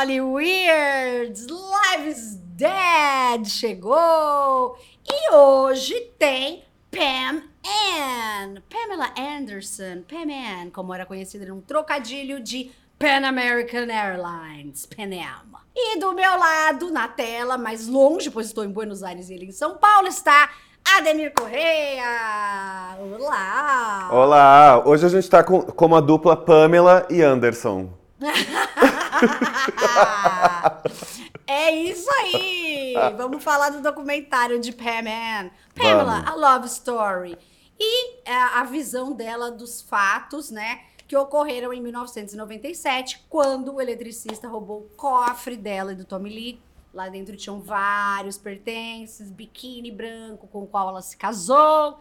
Holly Weirds, Lives Dead chegou! E hoje tem Pam Ann, Pamela Anderson, Pam Ann, como era conhecida num trocadilho de Pan American Airlines, Pan Am. E do meu lado, na tela, mais longe, pois estou em Buenos Aires e ele em São Paulo, está Ademir Correia! Olá! Olá! Hoje a gente está com, com a dupla Pamela e Anderson. é isso aí! Vamos falar do documentário de Pam Ann. Pamela, a Love Story. E é, a visão dela dos fatos, né? Que ocorreram em 1997, quando o eletricista roubou o cofre dela e do Tommy Lee. Lá dentro tinham vários pertences, biquíni branco com o qual ela se casou,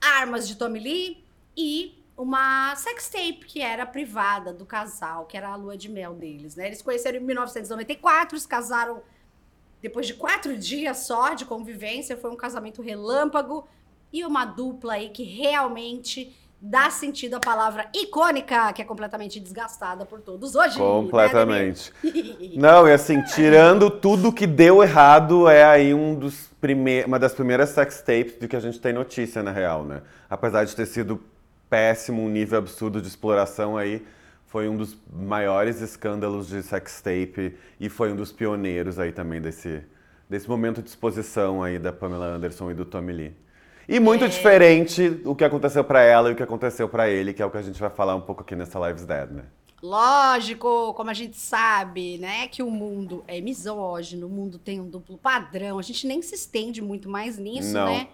armas de Tommy Lee e uma sextape que era privada do casal, que era a lua de mel deles, né? Eles conheceram em 1994, se casaram depois de quatro dias só de convivência, foi um casamento relâmpago e uma dupla aí que realmente dá sentido à palavra icônica, que é completamente desgastada por todos hoje. Né, completamente. Né, Não, e assim, tirando tudo que deu errado, é aí um dos prime uma das primeiras sextapes de que a gente tem notícia, na real, né? Apesar de ter sido péssimo, um nível absurdo de exploração aí, foi um dos maiores escândalos de sextape e foi um dos pioneiros aí também desse, desse momento de exposição aí da Pamela Anderson e do Tommy Lee. E muito é... diferente o que aconteceu para ela e o que aconteceu para ele, que é o que a gente vai falar um pouco aqui nessa Lives Dead, né? Lógico, como a gente sabe, né, que o mundo é misógino, o mundo tem um duplo padrão. A gente nem se estende muito mais nisso, Não. né?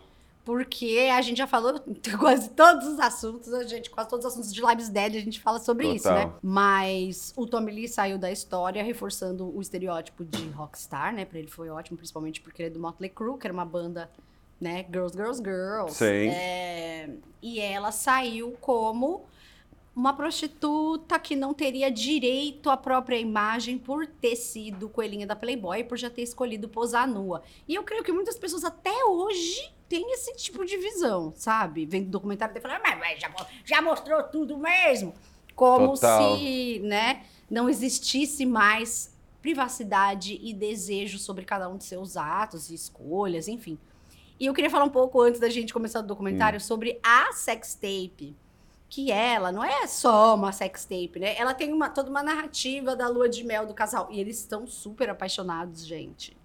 Porque a gente já falou quase todos os assuntos, a gente, quase todos os assuntos de Lives Dead, a gente fala sobre Total. isso, né? Mas o Tommy Lee saiu da história reforçando o estereótipo de rockstar, né? Pra ele foi ótimo, principalmente porque ele é do Motley Crue, que era uma banda né? Girls, Girls, Girls. Sim. É, e ela saiu como uma prostituta que não teria direito à própria imagem por ter sido coelhinha da Playboy, por já ter escolhido posar nua. E eu creio que muitas pessoas até hoje têm esse tipo de visão, sabe? Vendo o documentário e falando, mas já, já mostrou tudo mesmo. Como Total. se, né, não existisse mais privacidade e desejo sobre cada um de seus atos e escolhas, enfim. E eu queria falar um pouco antes da gente começar o documentário hum. sobre a sextape. Que ela não é só uma sextape, né? Ela tem uma, toda uma narrativa da lua de mel do casal. E eles estão super apaixonados, gente.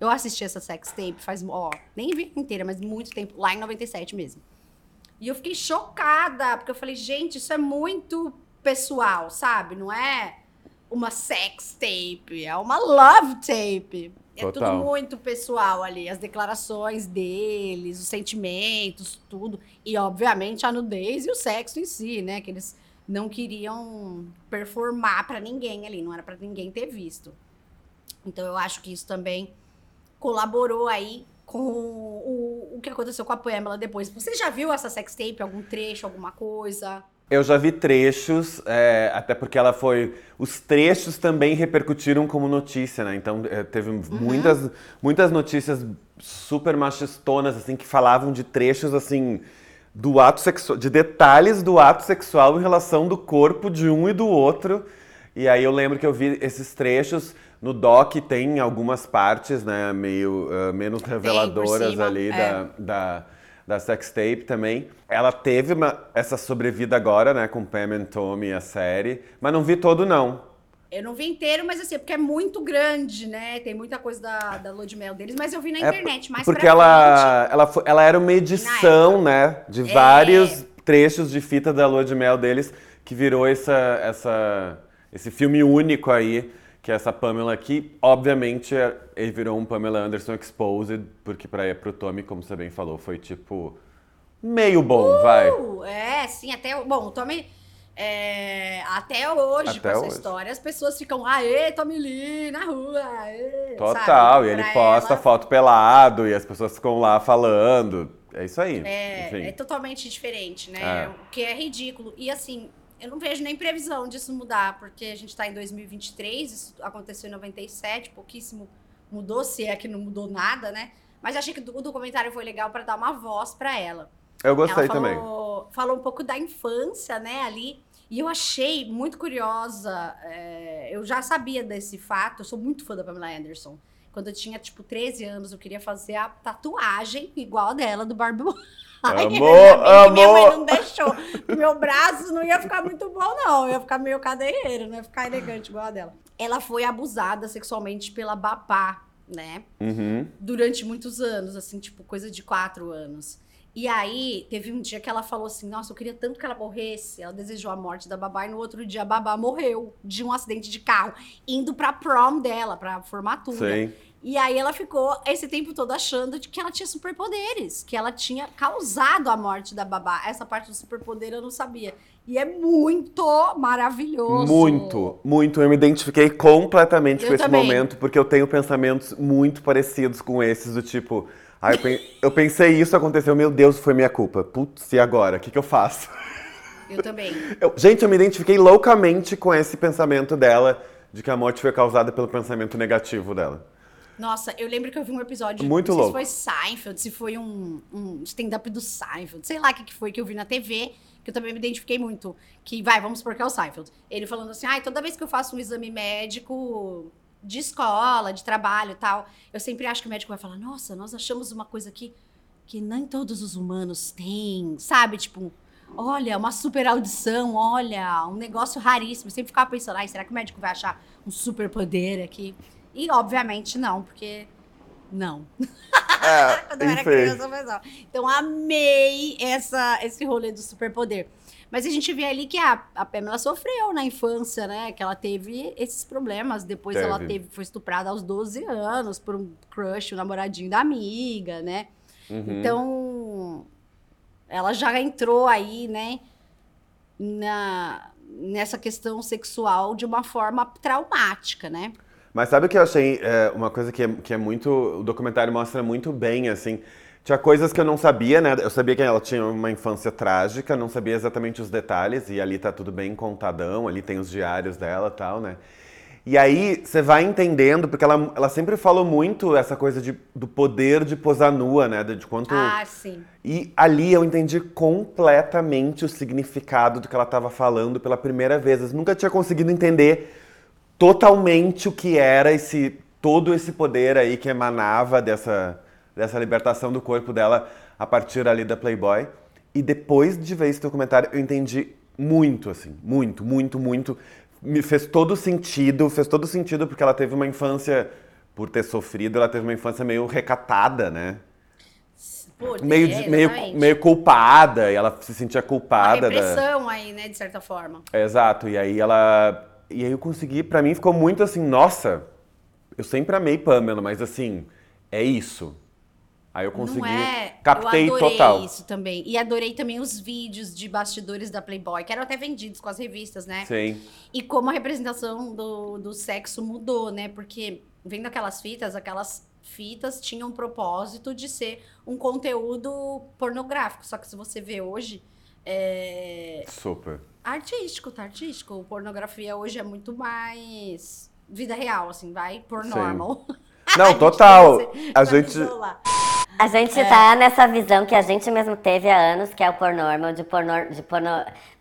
Eu assisti essa sextape faz, ó, nem vi inteira, mas muito tempo, lá em 97 mesmo. E eu fiquei chocada, porque eu falei, gente, isso é muito pessoal, sabe? Não é uma sex tape, é uma love tape. É Total. tudo muito pessoal ali, as declarações deles, os sentimentos, tudo. E, obviamente, a nudez e o sexo em si, né? Que eles não queriam performar para ninguém ali, não era para ninguém ter visto. Então, eu acho que isso também colaborou aí com o, o que aconteceu com a Pamela depois. Você já viu essa sextape, algum trecho, alguma coisa? Eu já vi trechos, é, até porque ela foi. Os trechos também repercutiram como notícia, né? Então é, teve uhum. muitas, muitas notícias super machistonas, assim, que falavam de trechos assim. Do ato sexual, de detalhes do ato sexual em relação do corpo de um e do outro. E aí eu lembro que eu vi esses trechos no doc tem algumas partes, né, meio uh, menos reveladoras ali é. da, da da sextape também. Ela teve uma, essa sobrevida agora, né, com Pam and Tommy, a série, mas não vi todo, não. Eu não vi inteiro, mas assim, é porque é muito grande, né? Tem muita coisa da, da lua de mel deles, mas eu vi na é internet, mais Porque ela, ela, foi, ela era uma edição, né, de é. vários trechos de fita da lua de mel deles, que virou essa, essa, esse filme único aí que essa Pamela aqui, obviamente, é, ele virou um Pamela Anderson Exposed, porque para pro Tommy, como você bem falou, foi tipo meio bom, uh, vai. É, sim, até bom, o Tommy é, até hoje, até com essa hoje. história, as pessoas ficam, aê, Tommy Lee, na rua, aê, Total, sabe? e ele posta ela... foto pelado e as pessoas ficam lá falando. É isso aí. É, é totalmente diferente, né? É. O que é ridículo. E assim, eu não vejo nem previsão disso mudar, porque a gente está em 2023, isso aconteceu em 97, pouquíssimo mudou, se é que não mudou nada, né? Mas achei que o documentário foi legal para dar uma voz para ela. Eu gostei ela falou, também. Falou um pouco da infância, né, ali. E eu achei muito curiosa, é, eu já sabia desse fato, eu sou muito fã da Pamela Anderson. Quando eu tinha, tipo, 13 anos, eu queria fazer a tatuagem igual a dela do Barbie Amor, amor. Minha mãe não deixou. Meu braço não ia ficar muito bom, não. Ia ficar meio cadeieiro, não ia ficar elegante igual a dela. Ela foi abusada sexualmente pela babá, né? Uhum. Durante muitos anos, assim, tipo, coisa de quatro anos. E aí, teve um dia que ela falou assim: Nossa, eu queria tanto que ela morresse. Ela desejou a morte da babá e no outro dia a babá morreu de um acidente de carro, indo pra prom dela, pra formatura. Sim. E aí ela ficou esse tempo todo achando de que ela tinha superpoderes, que ela tinha causado a morte da babá. Essa parte do superpoder eu não sabia. E é muito maravilhoso. Muito, muito. Eu me identifiquei completamente Eu com esse também. momento, porque eu tenho pensamentos muito parecidos com esses, do tipo. Ah, eu, pen- eu pensei isso, aconteceu, meu Deus, foi minha culpa. Putz, e agora? O que, que eu faço? Eu também. Eu- gente, eu me identifiquei loucamente com esse pensamento dela, de que a morte foi causada pelo pensamento negativo dela. Nossa, eu lembro que eu vi um episódio. Muito não sei louco. se foi Seinfeld, se foi um, um stand-up do Seinfeld, sei lá o que, que foi que eu vi na TV, que eu também me identifiquei muito. Que vai, vamos supor que é o Seinfeld. Ele falando assim: ai, toda vez que eu faço um exame médico de escola, de trabalho e tal, eu sempre acho que o médico vai falar: nossa, nós achamos uma coisa aqui que nem todos os humanos têm, sabe? Tipo, olha, uma super audição, olha, um negócio raríssimo. Eu sempre ficava pensando, ai, será que o médico vai achar um super poder aqui? E obviamente não, porque não. É, Quando eu era criança, mas não. Então amei essa, esse rolê do superpoder. Mas a gente vê ali que a, a Pamela sofreu na infância, né? Que ela teve esses problemas. Depois ela Teve. teve, foi estuprada aos 12 anos por um crush, um namoradinho da amiga, né? Uhum. Então, ela já entrou aí, né, na, nessa questão sexual de uma forma traumática, né? Mas sabe o que eu achei? é, uma coisa que é, que é muito. O documentário mostra muito bem, assim. Tinha coisas que eu não sabia, né? Eu sabia que ela tinha uma infância trágica, não sabia exatamente os detalhes, e ali tá tudo bem contadão, ali tem os diários dela e tal, né? E aí você vai entendendo, porque ela, ela sempre falou muito essa coisa de, do poder de posar nua, né? De, de quanto. Ah, sim. E ali eu entendi completamente o significado do que ela estava falando pela primeira vez. Eu nunca tinha conseguido entender totalmente o que era esse todo esse poder aí que emanava dessa, dessa libertação do corpo dela a partir ali da Playboy. E depois de ver esse documentário, eu entendi muito, assim, muito, muito, muito. Me fez todo sentido, fez todo sentido porque ela teve uma infância, por ter sofrido, ela teve uma infância meio recatada, né? Pô, meio, é, meio, meio culpada, e ela se sentia Uma culpada. da- repressão aí, né, de certa forma. Exato, e aí ela. E aí eu consegui, pra mim ficou muito assim, nossa, eu sempre amei Pamela, mas assim, é isso. Aí eu consegui. É? Captei eu adorei total. isso também. E adorei também os vídeos de bastidores da Playboy, que eram até vendidos com as revistas, né? Sim. E como a representação do, do sexo mudou, né? Porque vendo aquelas fitas, aquelas fitas tinham um propósito de ser um conteúdo pornográfico. Só que se você vê hoje, é Super. artístico, tá artístico. Pornografia hoje é muito mais vida real, assim, vai por normal. Não, total. A gente. A gente tá nessa visão que a gente mesmo teve há anos, que é o pornormal, de pornor... De porno,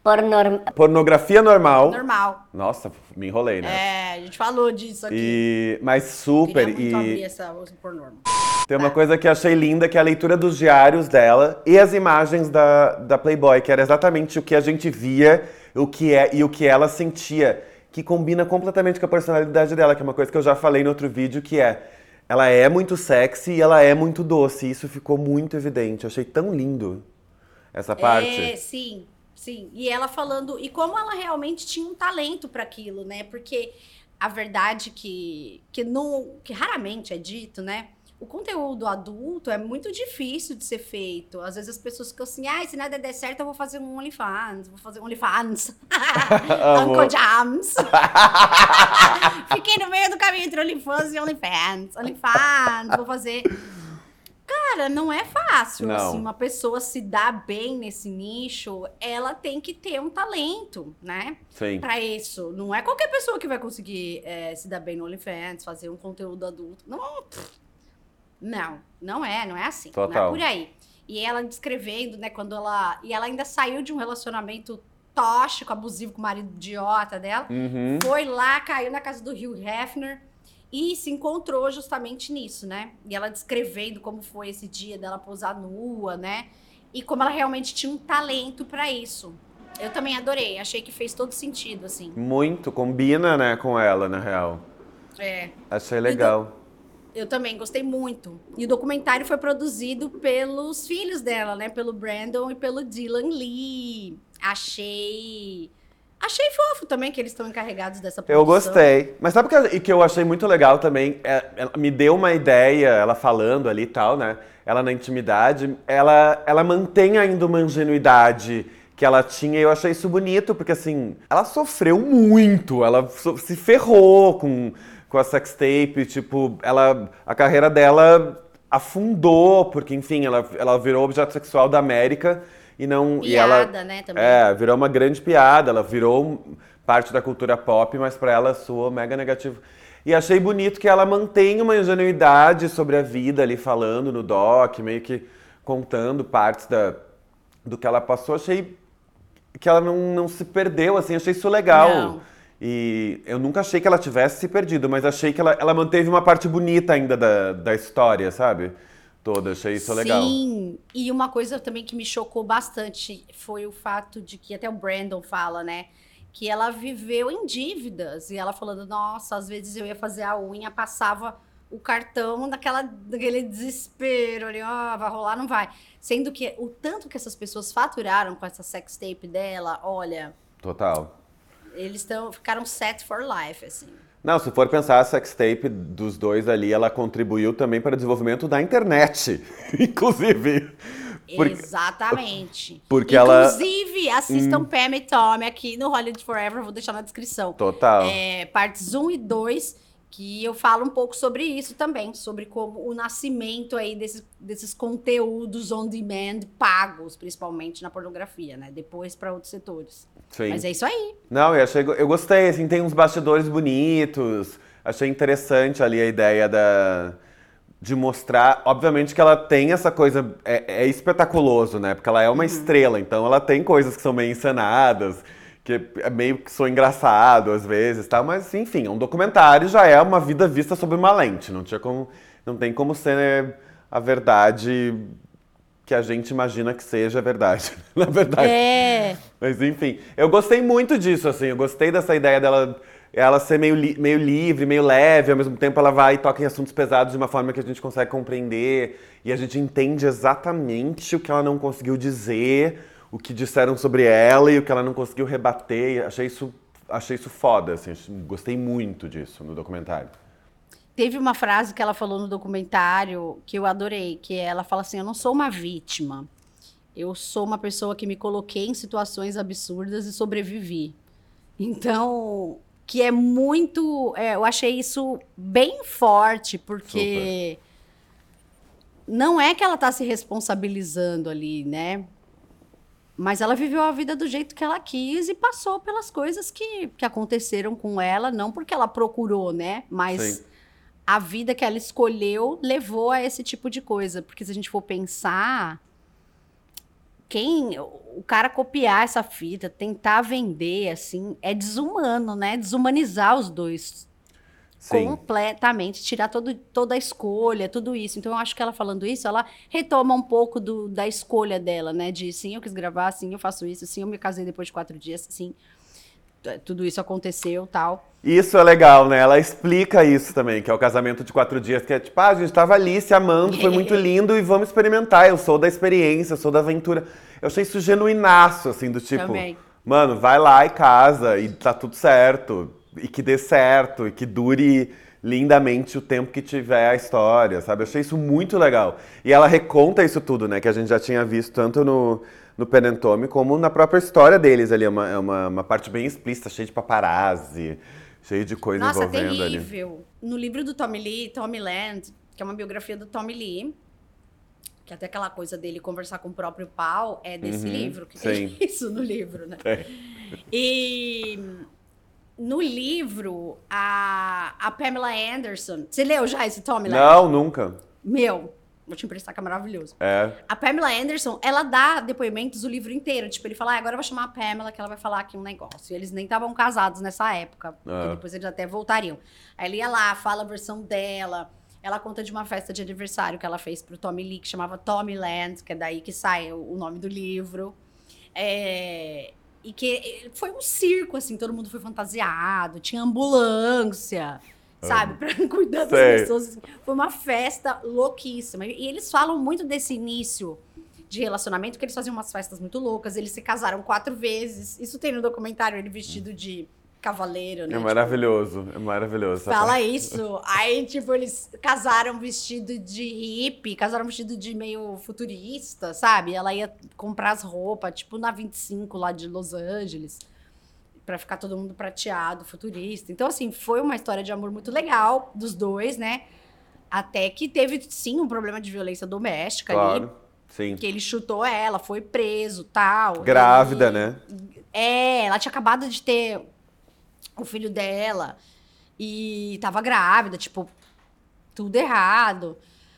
pornor, Pornografia normal. Normal. Nossa, me enrolei, né? É, a gente falou disso aqui. E, mas super. Queria muito abrir E essa o por normal. tem uma coisa que eu achei linda, que é a leitura dos diários dela e as imagens da, da Playboy, que era exatamente o que a gente via o que é, e o que ela sentia, que combina completamente com a personalidade dela, que é uma coisa que eu já falei no outro vídeo, que é ela é muito sexy e ela é muito doce. E isso ficou muito evidente. Eu achei tão lindo essa parte. É, sim, sim. E ela falando, e como ela realmente tinha um talento para aquilo, né? Porque a verdade que que não, que raramente é dito, né? O conteúdo adulto é muito difícil de ser feito. Às vezes as pessoas ficam assim, ah, se nada der certo, eu vou fazer um OnlyFans, vou fazer um OnlyFans. Uncle Jams. Fiquei no meio do caminho entre OnlyFans e OnlyFans. OnlyFans, vou fazer. Cara, não é fácil. Não. Assim, uma pessoa se dar bem nesse nicho, ela tem que ter um talento, né? Sim. Pra isso. Não é qualquer pessoa que vai conseguir é, se dar bem no OnlyFans, fazer um conteúdo adulto. Não, pff. Não, não é, não é assim. Não Total. é por aí. E ela descrevendo, né, quando ela. E ela ainda saiu de um relacionamento tóxico, abusivo com o marido idiota dela. Uhum. Foi lá, caiu na casa do Hugh Hefner e se encontrou justamente nisso, né? E ela descrevendo como foi esse dia dela posar nua, né? E como ela realmente tinha um talento pra isso. Eu também adorei, achei que fez todo sentido, assim. Muito, combina, né, com ela, na real. É. Achei legal. Eu também gostei muito. E o documentário foi produzido pelos filhos dela, né? Pelo Brandon e pelo Dylan Lee. Achei. Achei fofo também que eles estão encarregados dessa produção. Eu gostei. Mas sabe o que, que eu achei muito legal também? É, ela me deu uma ideia, ela falando ali e tal, né? Ela na intimidade, ela, ela mantém ainda uma ingenuidade que ela tinha e eu achei isso bonito, porque assim, ela sofreu muito, ela so- se ferrou com, com a sextape, tipo, ela, a carreira dela afundou, porque enfim, ela, ela virou objeto sexual da América e não... e ela, Piada, né, também. É, virou uma grande piada, ela virou parte da cultura pop, mas pra ela soou mega negativo. E achei bonito que ela mantém uma ingenuidade sobre a vida ali, falando no doc, meio que contando partes da, do que ela passou. Achei que ela não, não se perdeu, assim, achei isso legal. Não. E eu nunca achei que ela tivesse se perdido, mas achei que ela, ela manteve uma parte bonita ainda da, da história, sabe? Toda, achei isso legal. Sim, e uma coisa também que me chocou bastante foi o fato de que até o Brandon fala, né? Que ela viveu em dívidas. E ela falando, nossa, às vezes eu ia fazer a unha, passava o cartão naquela, naquele desespero ali, ó, vai rolar, não vai. Sendo que o tanto que essas pessoas faturaram com essa sex tape dela, olha, Total. Eles tão, ficaram set for life, assim. Não, se for pensar a sextape dos dois ali, ela contribuiu também para o desenvolvimento da internet, inclusive. Porque- Exatamente. porque ela- Hum. Inclusive, assistam Pam e Tommy aqui no Hollywood Forever, vou deixar na descrição. Total. É, partes 1 e 2, que eu falo um pouco sobre isso também, sobre como o nascimento aí desses, desses conteúdos on demand pagos, principalmente na pornografia, né? Depois para outros setores. Sim. Mas é isso aí. Não, eu, achei, eu gostei, assim, tem uns bastidores bonitos. Achei interessante ali a ideia da, de mostrar. Obviamente que ela tem essa coisa. É, é espetaculoso, né? Porque ela é uma estrela, então ela tem coisas que são meio encenadas, que é meio que sou engraçado às vezes, tá? Mas enfim, um documentário já é uma vida vista sob uma lente. Não tinha como. Não tem como ser né, a verdade que a gente imagina que seja a verdade. Na verdade. É. Mas enfim, eu gostei muito disso, assim, eu gostei dessa ideia dela ela ser meio, li- meio livre, meio leve, ao mesmo tempo ela vai e toca em assuntos pesados de uma forma que a gente consegue compreender e a gente entende exatamente o que ela não conseguiu dizer, o que disseram sobre ela e o que ela não conseguiu rebater. Achei isso, achei isso foda, assim, gostei muito disso no documentário. Teve uma frase que ela falou no documentário que eu adorei, que ela fala assim: "Eu não sou uma vítima. Eu sou uma pessoa que me coloquei em situações absurdas e sobrevivi". Então, que é muito, é, eu achei isso bem forte, porque não é que ela tá se responsabilizando ali, né? Mas ela viveu a vida do jeito que ela quis e passou pelas coisas que, que aconteceram com ela, não porque ela procurou, né? Mas Sim. a vida que ela escolheu levou a esse tipo de coisa. Porque se a gente for pensar, quem o cara copiar essa fita, tentar vender assim, é desumano, né? Desumanizar os dois Sim. completamente, tirar todo, toda a escolha, tudo isso. Então eu acho que ela falando isso, ela retoma um pouco do, da escolha dela, né? De sim, eu quis gravar, sim, eu faço isso, sim, eu me casei depois de quatro dias, sim, t- tudo isso aconteceu, tal. Isso é legal, né? Ela explica isso também, que é o casamento de quatro dias, que é tipo, ah, a gente tava ali se amando, foi muito lindo e vamos experimentar. Eu sou da experiência, eu sou da aventura. Eu achei isso genuinaço, assim, do tipo, Também. mano, vai lá e casa e tá tudo certo. E que dê certo, e que dure lindamente o tempo que tiver a história, sabe? Eu achei isso muito legal. E ela reconta isso tudo, né? Que a gente já tinha visto tanto no, no Penentome como na própria história deles ali. É uma, é uma, uma parte bem explícita, cheia de paparazzi, cheia de coisa Nossa, envolvendo ali. terrível. No livro do Tommy Lee, Tommy Land, que é uma biografia do Tommy Lee, que até aquela coisa dele conversar com o próprio pau é desse Uhum, livro, que sim. tem isso no livro, né? É. E no livro, a, a Pamela Anderson. Você leu já esse Tommy Land? Não, nunca. Meu, Vou te emprestar que é maravilhoso. É. A Pamela Anderson, ela dá depoimentos o livro inteiro. Tipo, ele fala, ah, agora eu vou chamar a Pamela que ela vai falar aqui um negócio. E eles nem estavam casados nessa época. Ah. Depois eles até voltariam. Aí ele ia lá, fala a versão dela. Ela conta de uma festa de aniversário que ela fez pro Tommy Lee, que chamava Tommy Land, que é daí que sai o nome do livro. É, E que foi um circo, assim, todo mundo foi fantasiado, tinha ambulância, sabe, pra cuidar das pessoas. assim. Foi uma festa louquíssima. E eles falam muito desse início de relacionamento, porque eles faziam umas festas muito loucas. Eles se casaram quatro vezes. Isso tem no documentário, ele vestido de cavaleiro, né? É Tipo, maravilhoso, é maravilhoso. Fala parte. isso. Aí, tipo, eles casaram vestido de hippie, casaram vestido de meio futurista, sabe? Ela ia comprar as roupas, tipo, na 25 lá de Los Angeles, pra ficar todo mundo prateado, futurista. Então, assim, foi uma história de amor muito legal dos dois, né? Até que teve, sim, um problema de violência doméstica ali. Claro, sim. Que ele chutou ela, foi preso tal. Grávida, E- né? é, ela tinha acabado de ter o filho dela e tava grávida, tipo, tudo errado.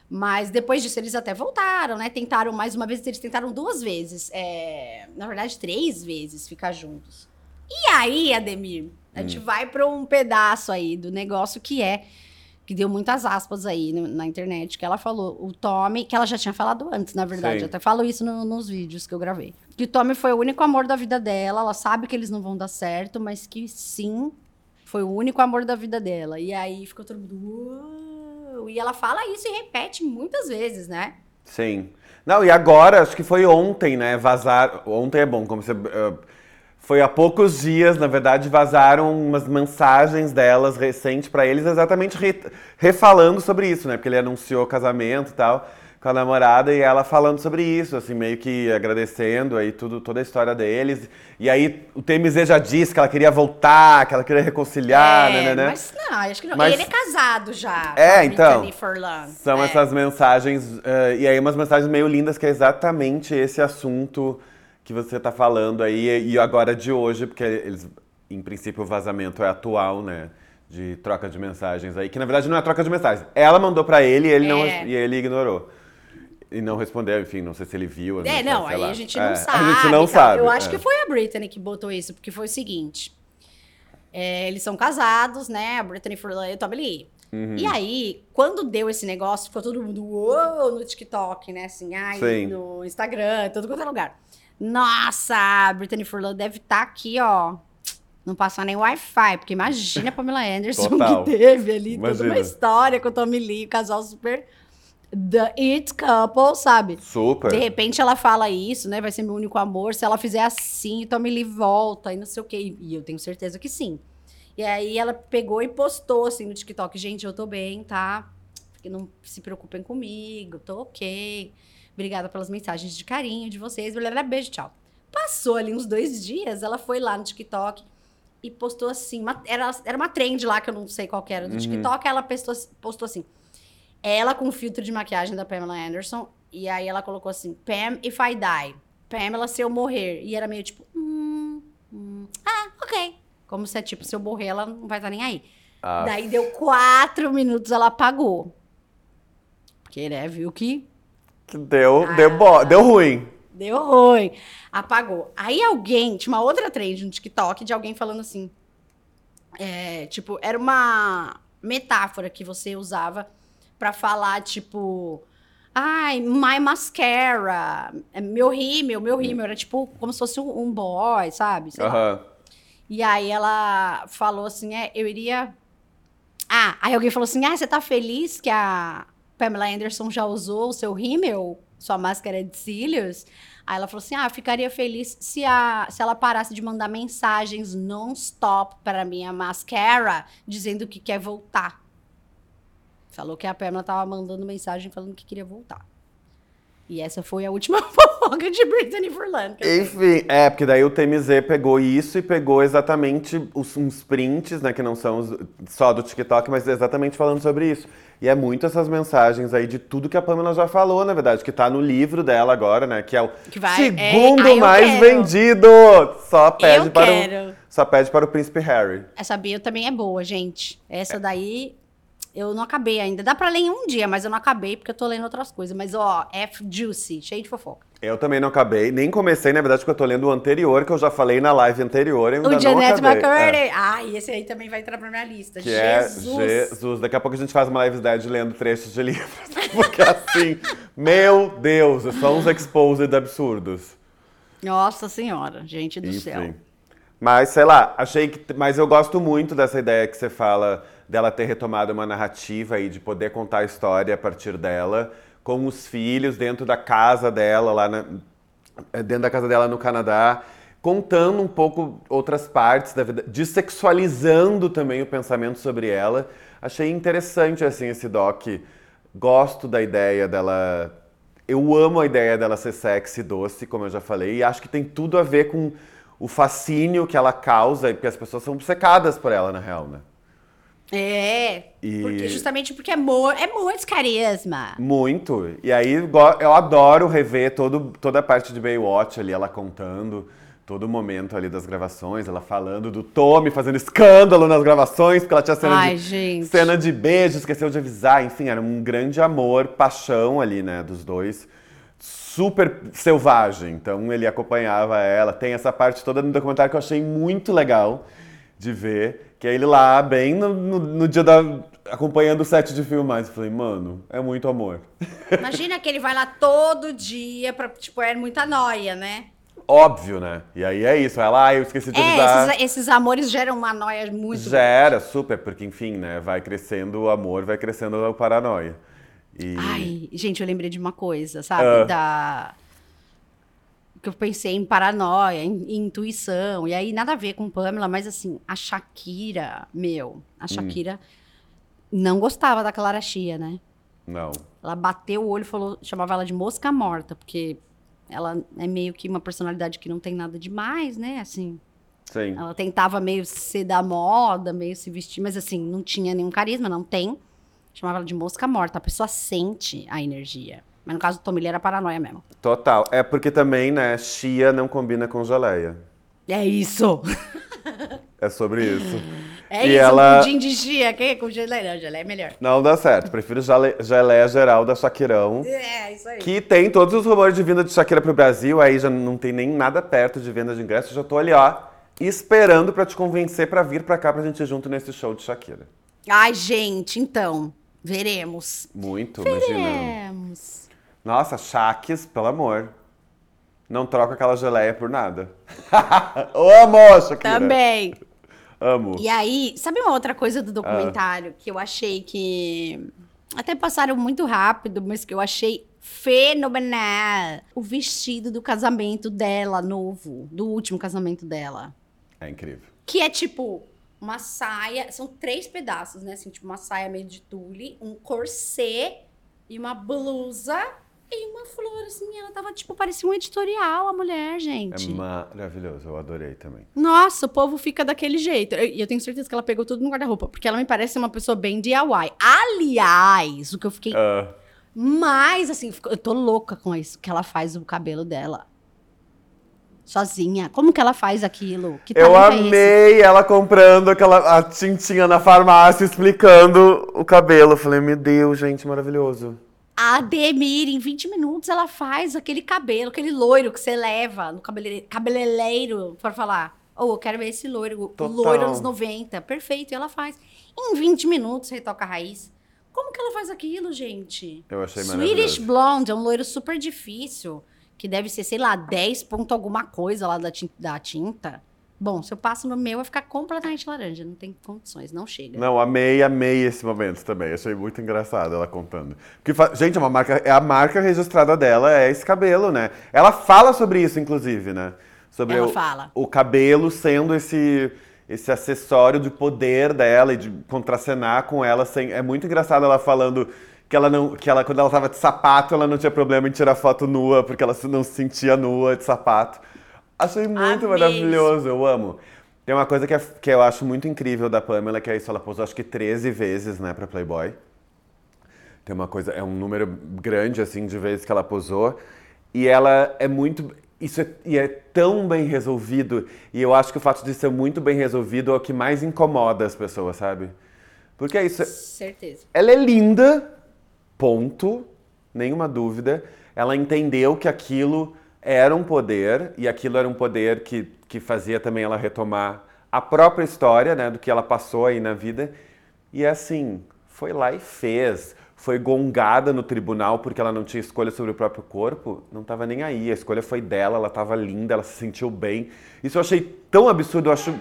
Mas depois disso eles até voltaram, né? Tentaram mais uma vez, eles tentaram duas vezes. é, na verdade, três vezes ficar juntos. E aí, Ademir, a Hum. gente vai para um pedaço aí do negócio que é que deu muitas aspas aí no- na internet, que ela falou, o Tommy, que ela já tinha falado antes, na verdade, Sim. eu até falo isso no- nos vídeos que eu gravei. Que o Tommy foi o único amor da vida dela, ela sabe que eles não vão dar certo, mas que sim, foi o único amor da vida dela. E aí ficou todo mundo, uau! E ela fala isso e repete muitas vezes, né? Sim. Não, e agora, acho que foi ontem, né? Vazar. Ontem é bom, como você. eh, foi há poucos dias, na verdade, vazaram umas mensagens delas recentes pra eles, exatamente re- refalando sobre isso, né? Porque ele anunciou o casamento e tal com a namorada e ela falando sobre isso, assim, meio que agradecendo aí tudo, toda a história deles. E aí o TMZ já disse que ela queria voltar, que ela queria reconciliar, né, né, né? Mas não, acho que não. Mas- Ele é casado já. É, então. São É. essas mensagens, eh, e aí umas mensagens meio lindas que é exatamente esse assunto que você tá falando aí, e agora de hoje, porque eles, em princípio, o vazamento é atual, né? De troca de mensagens aí, que na verdade não é troca de mensagens. Ela mandou pra ele e ele, não, É. e ele ignorou. E não respondeu, enfim, não sei se ele viu. É, mensagens, não, aí lá. a gente É, não sabe. A gente não tal. sabe. Eu acho é. que foi a Britney que botou isso, porque foi o seguinte. é, eles são casados, né? A Britney Furlan e o Tommy Lee. Uhum. E aí, quando deu esse negócio, ficou todo mundo uou no TikTok, né? Assim, ai, Sim. no Instagram, todo quanto é lugar. Nossa, a Britney Furlan deve estar aqui, ó. Não passar nem Wi-Fi, porque imagina a Pamela Anderson Total. que teve ali toda Imagina. uma história com o Tommy Lee, o casal super The It Couple, sabe? Super. De repente ela fala isso, né? Vai ser meu único amor. Se ela fizer assim, o Tommy Lee volta e não sei o quê. E eu tenho certeza que sim. E aí ela pegou e postou assim no TikTok: gente, eu tô bem, tá? Que não se preocupem comigo, tô ok. Obrigada pelas mensagens de carinho de vocês. Beijo, tchau. Passou ali uns dois dias, ela foi lá no TikTok e postou assim. uma- era, era uma trend lá que eu não sei qual que era do Uhum. TikTok. Ela postou, postou assim: ela com o filtro de maquiagem da Pamela Anderson. E aí ela colocou assim: Pam, if I die. Pamela, se eu morrer. E era meio tipo: hum, hum, ah, ok. Como se é tipo, se eu morrer, ela não vai estar nem aí. Ah, Daí deu quatro minutos, ela apagou. Porque, né, viu que deu, Ah. deu, bo- deu ruim. Deu ruim. Apagou. Aí alguém, tinha uma outra trend no TikTok de alguém falando assim. é, tipo, era uma metáfora que você usava pra falar, tipo. Ai, my mascara. é, Meu rímel, meu rímel. Era tipo como se fosse um um boy, sabe? Aham. E aí ela falou assim: é, eu iria. Ah, aí alguém falou assim: ah, você tá feliz que a Pamela Anderson já usou o seu rímel, sua máscara de cílios? Aí ela falou assim: ah, ficaria feliz se, a, se ela parasse de mandar mensagens non-stop para minha mascara, dizendo que quer voltar. Falou que a Pamela tava mandando mensagem falando que queria voltar. E essa foi a última fofoca de Brittany Furlan. Enfim, é, porque daí o TMZ pegou isso e pegou exatamente os, uns prints, né, que não são os- só do TikTok, mas exatamente falando sobre isso. E é muito essas mensagens aí de tudo que a Pamela já falou, na verdade, que tá no livro dela agora, né, que é o Que vai- segundo é, ah, eu mais quero. vendido. Só pede Eu para quero. o só pede para o príncipe Harry. Essa bio também é boa, gente. Essa daí Eu não acabei ainda. Dá pra ler em um dia, mas eu não acabei porque eu tô lendo outras coisas. Mas, ó, F Juicy, cheio de fofoca. Eu também não acabei, nem comecei, na verdade, porque eu tô lendo o anterior, que eu já falei na live anterior. Eu ainda O Janet acabei. McCurdy. É. Ai, esse aí também vai entrar pra minha lista. Que Jesus. é Jesus. Daqui a pouco a gente faz uma live dead lendo trechos de livros. Porque assim, meu Deus, são uns exposed absurdos. Nossa senhora, gente do céu. Enfim. Mas, sei lá, achei que. Mas eu gosto muito dessa ideia que você fala dela ter retomado uma narrativa e de poder contar a história a partir dela, com os filhos dentro da casa dela, lá na, eh, dentro da casa dela no Canadá, contando um pouco outras partes da vida, dessexualizando também o pensamento sobre ela. Achei interessante, assim, esse doc. Gosto da ideia dela. Eu amo a ideia dela ser sexy, doce, como eu já falei, e acho que tem tudo a ver com o fascínio que ela causa, porque as pessoas são obcecadas por ela, na real, né? É, E- porque justamente porque é, mo é muito carisma. Muito. E aí eu adoro rever todo, toda a parte de Baywatch ali, ela contando todo o momento ali das gravações, ela falando do Tommy fazendo escândalo nas gravações, porque ela tinha cena, Ai, de, gente. cena de beijo, esqueceu de avisar, enfim, era um grande amor, paixão ali, né, dos dois. Super selvagem, então ele acompanhava ela. Tem essa parte toda no documentário que eu achei muito legal de ver, que é ele lá, bem no, no- no dia da. acompanhando o set de filmagens. Falei, mano, é muito amor. Imagina que ele vai lá todo dia pra, tipo, é muita noia, né? Óbvio, né? E aí é isso, ela, ah, eu esqueci de É, avisar. esses, esses amores geram uma noia muito Gera, super, porque enfim, né? Vai crescendo o amor, vai crescendo a paranoia. E. Ai, gente, eu lembrei de uma coisa, sabe? Ah. Da. Que eu pensei em paranoia, em, em intuição. E aí, nada a ver com Pamela, mas assim, a Shakira, meu, a Hum. Shakira não gostava da Clara Chia, né? Não. Ela bateu o olho e falou, chamava ela de mosca morta, porque ela é meio que uma personalidade que não tem nada demais, né? Assim, Sim. ela tentava meio ser da moda, meio se vestir, mas assim, não tinha nenhum carisma, não tem. Chamava ela de mosca morta. A pessoa sente a energia. Mas no caso do ele era paranoia mesmo. Total. É porque também, né, chia não combina com geleia. É isso! É sobre isso. É E isso, ela- um pudim de chia. Quem é com geleia? Não, geleia é melhor. Não dá certo. Prefiro gele- geleia geral da Shakirão. É, isso aí. Que tem todos os rumores de vinda de Shakira pro Brasil, aí já não tem nem nada perto de venda de ingressos. Já tô ali, ó, esperando pra te convencer pra vir pra cá pra gente ir junto nesse show de Shakira. Ai, gente, então, veremos. Muito, imagina. Veremos. Nossa, Shakes, pelo amor. Não troca aquela geleia por nada. Amo, Shakira. Também. Amo. E aí, sabe uma outra coisa Ah. do documentário que eu achei que até passaram muito rápido, mas que eu achei fenomenal? O vestido do casamento dela novo, do último casamento dela. É incrível. Que é tipo uma saia, são três pedaços, né? Assim, tipo uma saia meio de tule, um corset e uma blusa e uma flor, assim. Ela tava, tipo, parecia um editorial, a mulher, É gente. maravilhoso, eu adorei também. Nossa, o povo fica daquele jeito. E eu, tenho certeza que ela pegou tudo no guarda-roupa, porque ela me parece uma pessoa bem DIY. Aliás, o que eu fiquei Ah, mais assim, eu tô louca com isso, que ela faz o cabelo dela. Sozinha. Como que ela faz aquilo? Que eu é amei ela comprando aquela a tintinha na farmácia, explicando o cabelo. Eu falei, meu Deus, gente, maravilhoso. A Demir, em 20 minutos, ela faz aquele cabelo, aquele loiro que você leva no cabele- cabeleireiro pra falar. Ou eu quero ver esse loiro, o Total. loiro anos 90. Perfeito, e ela faz. Em 20 minutos, retoca a raiz. Como que ela faz aquilo, gente? Eu achei Swedish. Blonde é um loiro super difícil, que deve ser, sei lá, 10 ponto alguma coisa lá da tinta. Bom, se eu passo no meu, vai ficar completamente laranja. Não tem condições, não chega. Não, amei, amei esse momento também. Achei muito engraçado ela contando. Porque, gente, é uma marca, é a marca registrada dela, é esse cabelo, né? Ela fala sobre isso, inclusive, né? Sobre Ela o, fala. o cabelo sendo esse, esse acessório de poder dela e de contracenar com ela. Sem, é muito engraçado ela falando que ela não. Que ela, quando ela tava de sapato, ela não tinha problema em tirar foto nua, porque ela não se sentia nua de sapato. Achei muito Amei maravilhoso, eu amo. Tem uma coisa que, é- que eu acho muito incrível da Pamela, que é isso, ela posou acho que 13 vezes, né, pra Playboy. Tem uma coisa, é um número grande, assim, de vezes que ela posou. E ela é muito. Isso é, e é tão bem resolvido. E eu acho que o fato de ser muito bem resolvido é o que mais incomoda as pessoas, sabe? Porque é isso. Certeza. Ela é linda, ponto, nenhuma dúvida. Ela entendeu que aquilo era um poder e aquilo era um poder que, que fazia também ela retomar a própria história, né, do que ela passou aí na vida. E assim, foi lá e fez. Foi gongada no tribunal porque ela não tinha escolha sobre o próprio corpo. Não estava nem aí. A escolha foi dela, ela estava linda, ela se sentiu bem. Isso eu achei tão absurdo. Eu acho.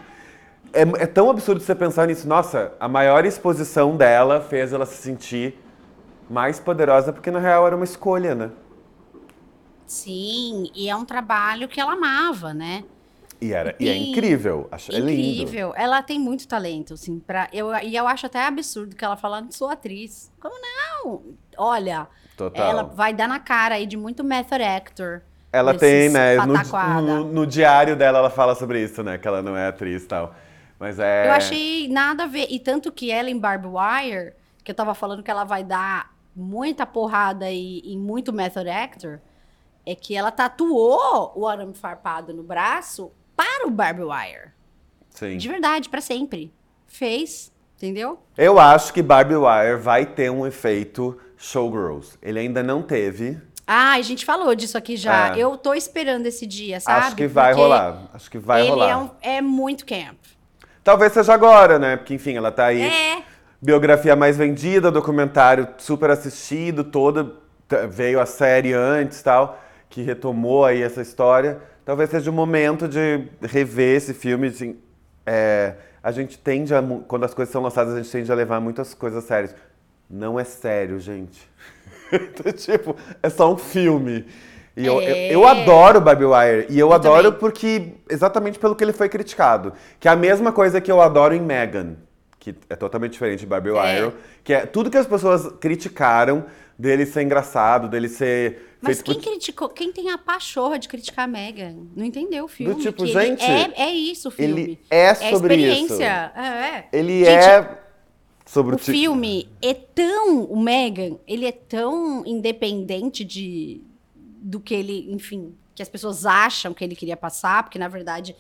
É, é tão absurdo você pensar nisso. Nossa, a maior exposição dela fez ela se sentir mais poderosa porque na real era uma escolha, né? Sim, e é um trabalho que ela amava, né? E, era, e é incrível, acho, é lindo. Incrível. Ela tem muito talento, assim, pra, eu, e eu acho até absurdo que ela falando, sou atriz. Como não? Olha, Total. ela vai dar na cara aí de muito method actor. Ela tem, né? No, no, no diário dela ela fala sobre isso, né? Que ela não é atriz e tal. Mas é. Eu achei nada a ver. E tanto que ela em Barbed Wire, que eu tava falando que ela vai dar muita porrada e, e muito method actor, é que ela tatuou o arame farpado no braço para o Barbed Wire. Sim. De verdade, pra sempre. Fez, entendeu? Eu acho que Barbie Wire vai ter um efeito Showgirls. Ele ainda não teve. Ah, a gente falou disso aqui já. É. Eu tô esperando esse dia, sabe? acho que vai Porque rolar. Acho que vai ele rolar. É, um- é muito camp. Talvez seja agora, né? Porque, enfim, ela tá aí. É. Biografia mais vendida, documentário super assistido, todo. t- Veio a série antes tal, que retomou aí essa história. Talvez seja o momento de rever esse filme. Assim, é, a gente tende a. Quando as coisas são lançadas, a gente tende a levar muitas coisas sérias. Não é sério, gente. Então, tipo, é só um filme. E eu, eu, É. eu adoro Barbie Wire. E eu, adoro também. porque. Exatamente pelo que ele foi criticado. Que é a mesma coisa que eu adoro em Megan. Que é totalmente diferente de Barbie É. Wire. Que é tudo que as pessoas criticaram dele ser engraçado, dele ser. Mas quem por- criticou? Quem tem a pachorra de criticar a Megan? Não entendeu o filme. tipo, que ele gente, É, é isso o filme. ele é sobre é isso. experiência. É, é. Ele Gente, é sobre O ti- filme é tão. O Megan, ele é tão independente de do que ele, enfim, que as pessoas acham que ele queria passar, porque na verdade.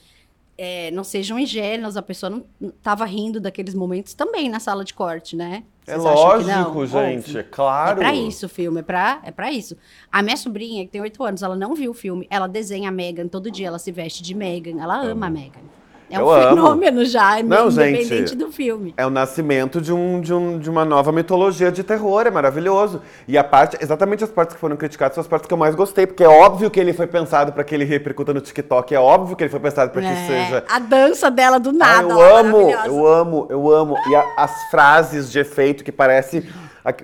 É, não sejam ingênuos, a pessoa não não tava rindo daqueles momentos também na sala de corte, né? É Vocês não? lógico, gente. Óbvio. É claro. É pra isso o filme, é pra, é pra isso. A minha sobrinha, que tem oito anos, ela não viu o filme. Ela desenha a Megan todo dia, ela se veste de Megan. Ela ama a Megan. É Eu um amo. fenômeno já, Não, independente gente, do filme. É o nascimento de, um, de, um, de uma nova mitologia de terror, é maravilhoso. E a parte, exatamente as partes que foram criticadas são as partes que eu mais gostei, porque é óbvio que ele foi pensado para que ele repercuta no TikTok, é óbvio que ele foi pensado para que É, seja. A dança dela do Ah, nada. eu ó, amo, eu amo, eu amo. E a- as frases de efeito que parece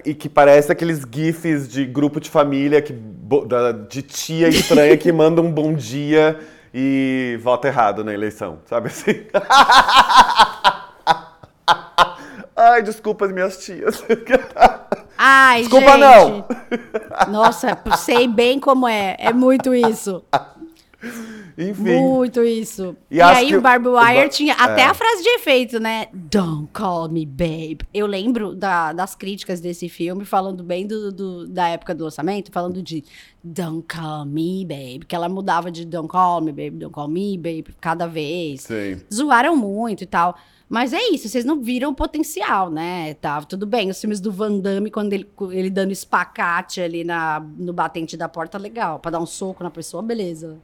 e que parece aqueles gifs de grupo de família que de tia estranha que manda um bom dia e vota errado na eleição, sabe assim? Ai, desculpa as minhas tias. Ai, Desculpa, gente. não. Nossa, sei bem como é. É muito isso. Enfim. Muito isso. E E, aí o Barbie Wire tinha até é. a frase de efeito, né? Don't call me babe. Eu lembro da- das críticas desse filme, falando bem do, do- da época do lançamento, falando de Don't call me babe. Que ela mudava de Don't call me babe, Don't call me babe, cada vez. Sim. Zoaram muito e tal. Mas é isso, vocês não viram o potencial, né? Tá, tudo bem, os filmes do Van Damme, quando ele, ele dando espacate ali na, no batente da porta, legal. Pra dar um soco na pessoa, beleza.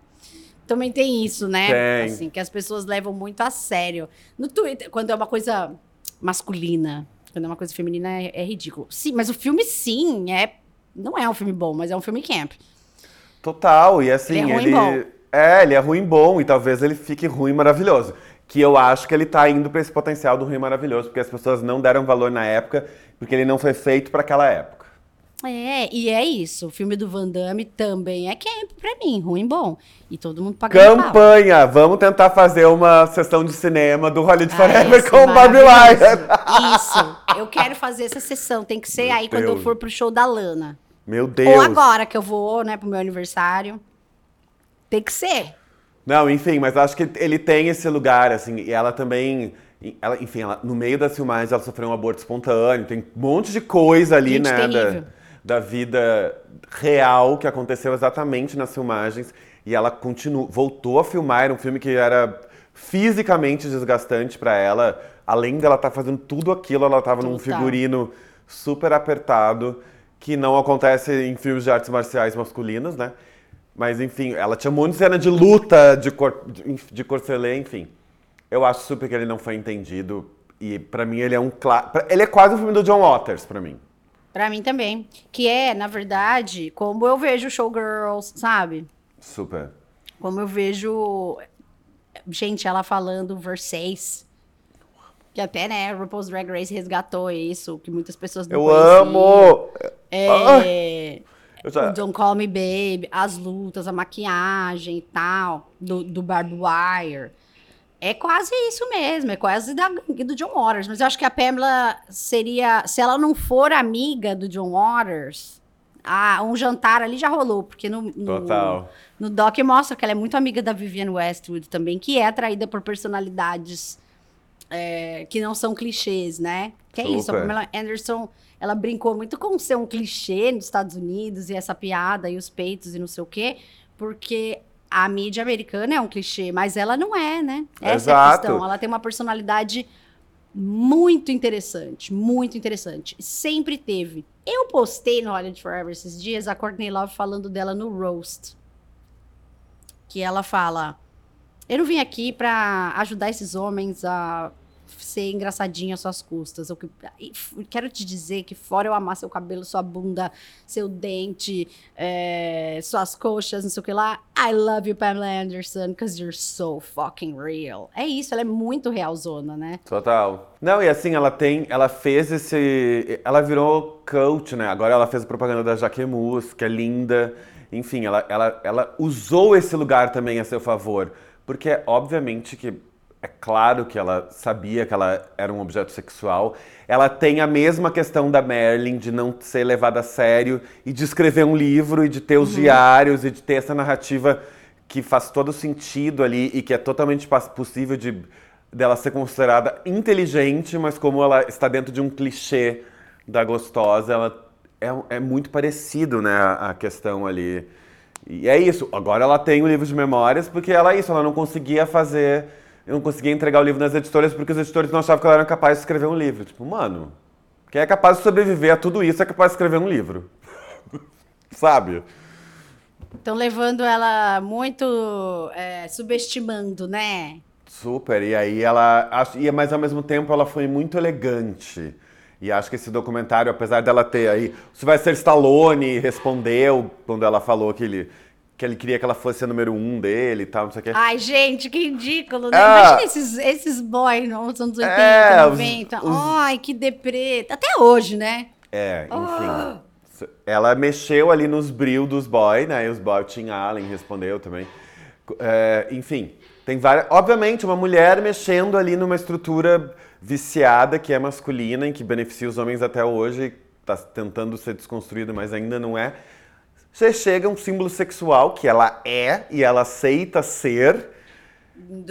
Também tem isso, né? Tem. Assim, que as pessoas levam muito a sério. No Twitter, quando é uma coisa masculina, quando é uma coisa feminina, é, é ridículo. Sim, mas o filme, sim, é. Não é um filme bom, mas é um filme camp. Total, e assim, Ele é ruim ele. bom. É, ele é ruim bom e talvez ele fique ruim maravilhoso. Que eu acho que ele tá indo pra esse potencial do ruim maravilhoso, porque as pessoas não deram valor na época, porque ele não foi feito pra aquela época. É, e é isso. O filme do Van Damme também é camp pra mim, ruim bom. E todo mundo pau. Campanha! Vamos tentar fazer uma sessão de cinema do Hollywood Ah, Forever com o Barbie. Wire. Isso. Eu quero fazer essa sessão. Tem que ser Meu aí quando eu Deus. for pro show da Lana. Meu Deus! Ou agora que eu vou, né, pro meu aniversário. Tem que ser. Não, enfim, mas acho que ele tem esse lugar, assim, e ela também. Ela, enfim, ela, no meio das filmagens ela sofreu um aborto espontâneo, tem um monte de coisa ali, Gente, né, terrível. da vida real que aconteceu exatamente nas filmagens. E ela continua, voltou a filmar, era um filme que era fisicamente desgastante pra ela. Além dela estar fazendo tudo aquilo, ela tava num Total. figurino super apertado, que não acontece em filmes de artes marciais masculinos, né? Mas enfim, ela tinha um monte de cena de luta, de, cor, de, de corcelê, enfim. Eu acho super que ele não foi entendido. E pra mim ele é um cla- Ele é quase um filme do John Waters, pra mim. Pra mim também. Que é, na verdade, como eu vejo Showgirls, sabe? Super. Como eu vejo. Gente, ela falando Versace. Que até, né, RuPaul's Drag Race resgatou isso, que muitas pessoas não Eu conheciam. amo! É. Já- o Don't Call Me Baby, as lutas, a maquiagem e tal, do, do Barbed Wire. É quase isso mesmo, é quase da do John Waters. Mas eu acho que a Pamela seria. Se ela não for amiga do John Waters, ah, um jantar ali já rolou, porque no, no, Total. no doc mostra que ela é muito amiga da Vivienne Westwood também, que é atraída por personalidades é, que não são clichês, né? Que é isso, a. Pamela Anderson, ela brincou muito com ser um clichê nos Estados Unidos e essa piada e os peitos e não sei o quê, porque a mídia americana é um clichê, mas ela não é, né? Essa é a Exato. questão. Ela tem uma personalidade muito interessante, muito interessante. Sempre teve. Eu postei no Hollywood Forever esses dias a Courtney Love falando dela no Roast. Que ela fala: Eu não vim aqui pra ajudar esses homens a ser engraçadinho às suas custas. Eu que- quero te dizer que, fora eu amar seu cabelo, sua bunda, seu dente, é, suas coxas, não sei o que lá, I love you, Pamela Anderson, because you're so fucking real. É isso, ela é muito realzona, né? Total. Não, e assim, ela tem. Ela fez esse. Ela virou coach, né? Agora ela fez a propaganda da Jaquemus, que é linda. Enfim, ela, ela, ela usou esse lugar também a seu favor. Porque, obviamente, que. É claro que ela sabia que ela era um objeto sexual. Ela tem a mesma questão da Marilyn de não ser levada a sério e de escrever um livro e de ter os diários e de ter essa narrativa que faz todo sentido ali e que é totalmente possível de dela ser considerada inteligente, mas como ela está dentro de um clichê da gostosa, ela é, é muito parecido, né, a, a questão ali. E é isso. Agora ela tem o livro de memórias porque ela é isso, ela não conseguia fazer, eu não conseguia entregar o livro nas editoras porque os editores não achavam que ela era capaz de escrever um livro. Tipo, mano, quem é capaz de sobreviver a tudo isso é capaz de escrever um livro. Sabe? Estão levando ela muito é, subestimando, né? Super, e aí ela. acho- Mas ao mesmo tempo ela foi muito elegante. E acho que esse documentário, apesar dela ter aí. Se vai ser Stallone respondeu quando ela falou que ele, que ele queria que ela fosse a número um dele e tal, não sei o quê. Ai, gente, que ridículo, né? Ah. Imagina esses, esses boys nos anos 80, É, os- 90. os- Ai, que deprê. Até hoje, né? É, enfim. Ah. Ela mexeu ali nos bril dos boy, né? E os boy, o Tim Allen respondeu também. É, enfim, tem várias. Obviamente, uma mulher mexendo ali numa estrutura viciada que é masculina e que beneficia os homens até hoje, tá tentando ser desconstruída, mas ainda não é. Você chega a um símbolo sexual que ela é e ela aceita ser,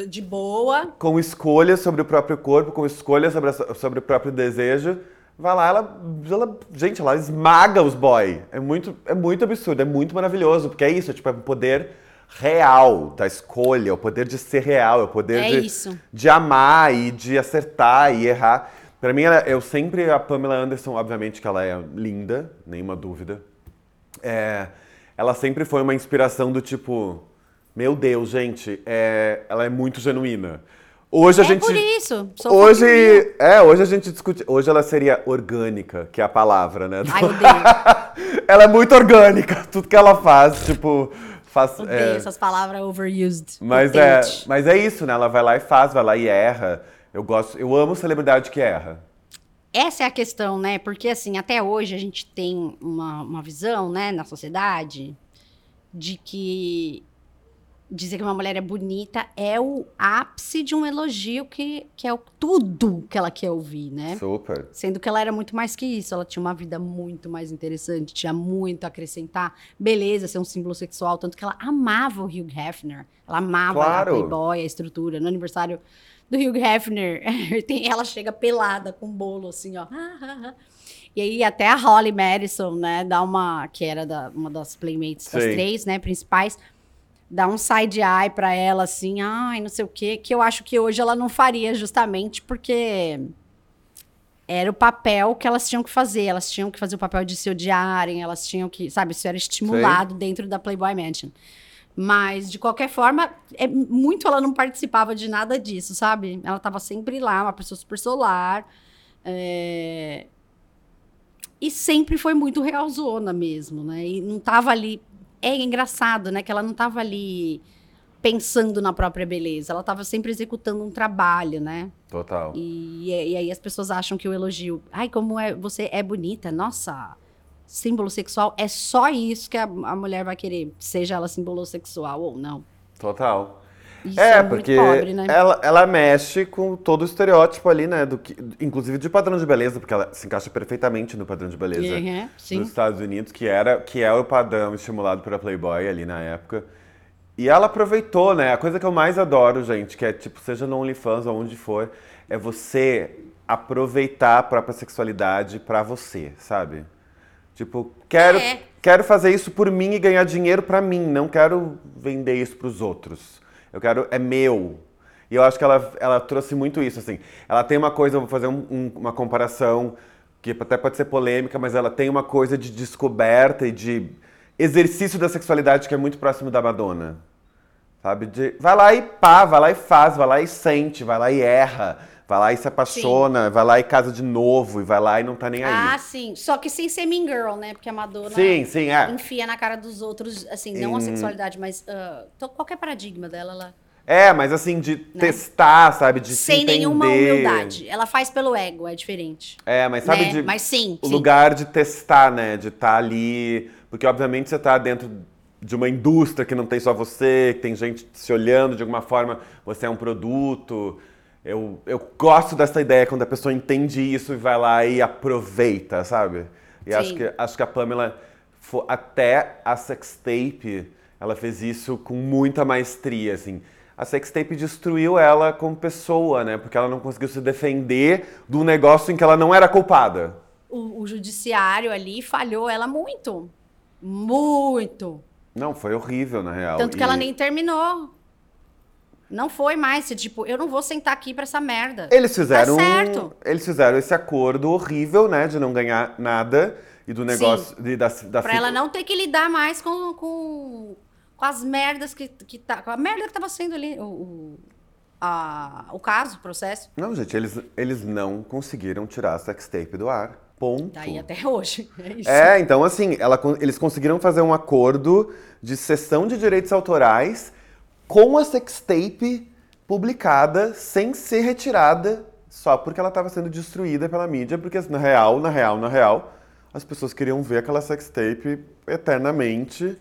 De boa. com escolhas sobre o próprio corpo, com escolhas sobre, sobre o próprio desejo. Vai lá, ela, ela- Gente, ela esmaga os boy. É muito, é muito absurdo, é muito maravilhoso, porque é isso, é, tipo, é um poder real da escolha, é o poder de ser real, é o poder É de, isso. de amar e de acertar e errar. Pra mim, ela- eu sempre, a Pamela Anderson, obviamente que ela é linda, nenhuma dúvida. É, ela sempre foi uma inspiração do tipo, meu Deus, gente, é, ela é muito genuína. Hoje a é gente por isso. Sou hoje, fofinha. é, hoje a gente discute, hoje ela seria orgânica, que é a palavra, né? Ai, odeio. ela é muito orgânica, tudo que ela faz, tipo, faz Odeio é, essas palavras overused. mas é, mas é isso, né? Ela vai lá e faz, vai lá e erra. Eu gosto, eu amo celebridade que erra. Essa é a questão, né? Porque, assim, até hoje a gente tem uma, uma visão, né, na sociedade, de que dizer que uma mulher é bonita é o ápice de um elogio que, que é o, tudo que ela quer ouvir, né? Super. Sendo que ela era muito mais que isso, ela tinha uma vida muito mais interessante, tinha muito a acrescentar. Beleza, ser um símbolo sexual, tanto que ela amava o Hugh Hefner. Ela amava Claro. a Playboy, a estrutura. No aniversário do Hugh Hefner, tem- ela chega pelada com um bolo, assim, ó. E aí até a Holly Madison, né, dá uma, que era da- uma das playmates das Sim. três, né, principais, dar um side eye pra ela, assim, ai, não sei o quê, que eu acho que hoje ela não faria justamente porque era o papel que elas tinham que fazer. Elas tinham que fazer o papel de se odiarem, elas tinham que, sabe, isso era estimulado dentro da Playboy Mansion. Mas, de qualquer forma, é muito ela não participava de nada disso, sabe? Ela tava sempre lá, uma pessoa super solar. é, E sempre foi muito realzona mesmo, né? E não tava ali. É engraçado, né? Que ela não tava ali pensando na própria beleza. Ela tava sempre executando um trabalho, né? Total. E, e aí as pessoas acham que o elogio, ai, como é, você é bonita, nossa, símbolo sexual, é só isso que a, a mulher vai querer, seja ela símbolo sexual ou não. Total. Isso é, é, porque pobre, né? ela, ela mexe com todo o estereótipo ali, né? Do que, inclusive de padrão de beleza, porque ela se encaixa perfeitamente no padrão de beleza Uhum, sim. dos Estados Unidos, que era que é o padrão estimulado pela Playboy ali na época. E ela aproveitou, né? A coisa que eu mais adoro, gente, que é tipo, seja no OnlyFans ou onde for, é você aproveitar a própria sexualidade pra você, sabe? Tipo, quero, É. quero fazer isso por mim e ganhar dinheiro pra mim, não quero vender isso pros outros. Eu quero, é meu. E eu acho que ela, ela trouxe muito isso, assim. Ela tem uma coisa, eu vou fazer um- um- uma comparação que até pode ser polêmica, mas ela tem uma coisa de descoberta e de exercício da sexualidade que é muito próximo da Madonna. Sabe? De, vai lá e pá, vai lá e faz, vai lá e sente, vai lá e erra, vai lá e se apaixona, vai lá e casa de novo, e vai lá e não tá nem aí. Ah, sim. Só que sem ser mean girl, né? Porque a Madonna sim, sim, é. enfia na cara dos outros, assim, não a Em- sexualidade, mas to- qualquer paradigma dela, ela... É, mas assim, de testar, sabe? De se sem nenhuma entender. humildade. Ela faz pelo ego, é diferente. É, mas sabe né? de. Mas sim, O sim. lugar de testar, né? De estar ali. Porque, obviamente, você tá dentro de uma indústria que não tem só você, que tem gente se olhando de alguma forma, você é um produto. Eu, eu gosto dessa ideia quando a pessoa entende isso e vai lá e aproveita, sabe? E acho Sim. que, acho que a Pamela, até a sextape, ela fez isso com muita maestria, assim. A sextape destruiu ela como pessoa, né? Porque ela não conseguiu se defender do negócio em que ela não era culpada. O, o judiciário ali falhou ela muito. Muito. Não, foi horrível, na real. Tanto que E- ela nem terminou. Não foi mais. Tipo, eu não vou sentar aqui pra essa merda. Eles fizeram, Tá certo. eles fizeram esse acordo horrível, né? De não ganhar nada e do negócio de, da, da Pra ela não ter que lidar mais com, com, com as merdas que, que tá. Com a merda que tava sendo ali. O, o, a- o caso, o processo. Não, gente, eles, eles não conseguiram tirar a sextape do ar. Ponto. Tá aí até hoje. É. É, então assim, ela eles conseguiram fazer um acordo de cessão de direitos autorais com a sextape publicada sem ser retirada só porque ela estava sendo destruída pela mídia, porque na real, na real, na real, as pessoas queriam ver aquela sextape eternamente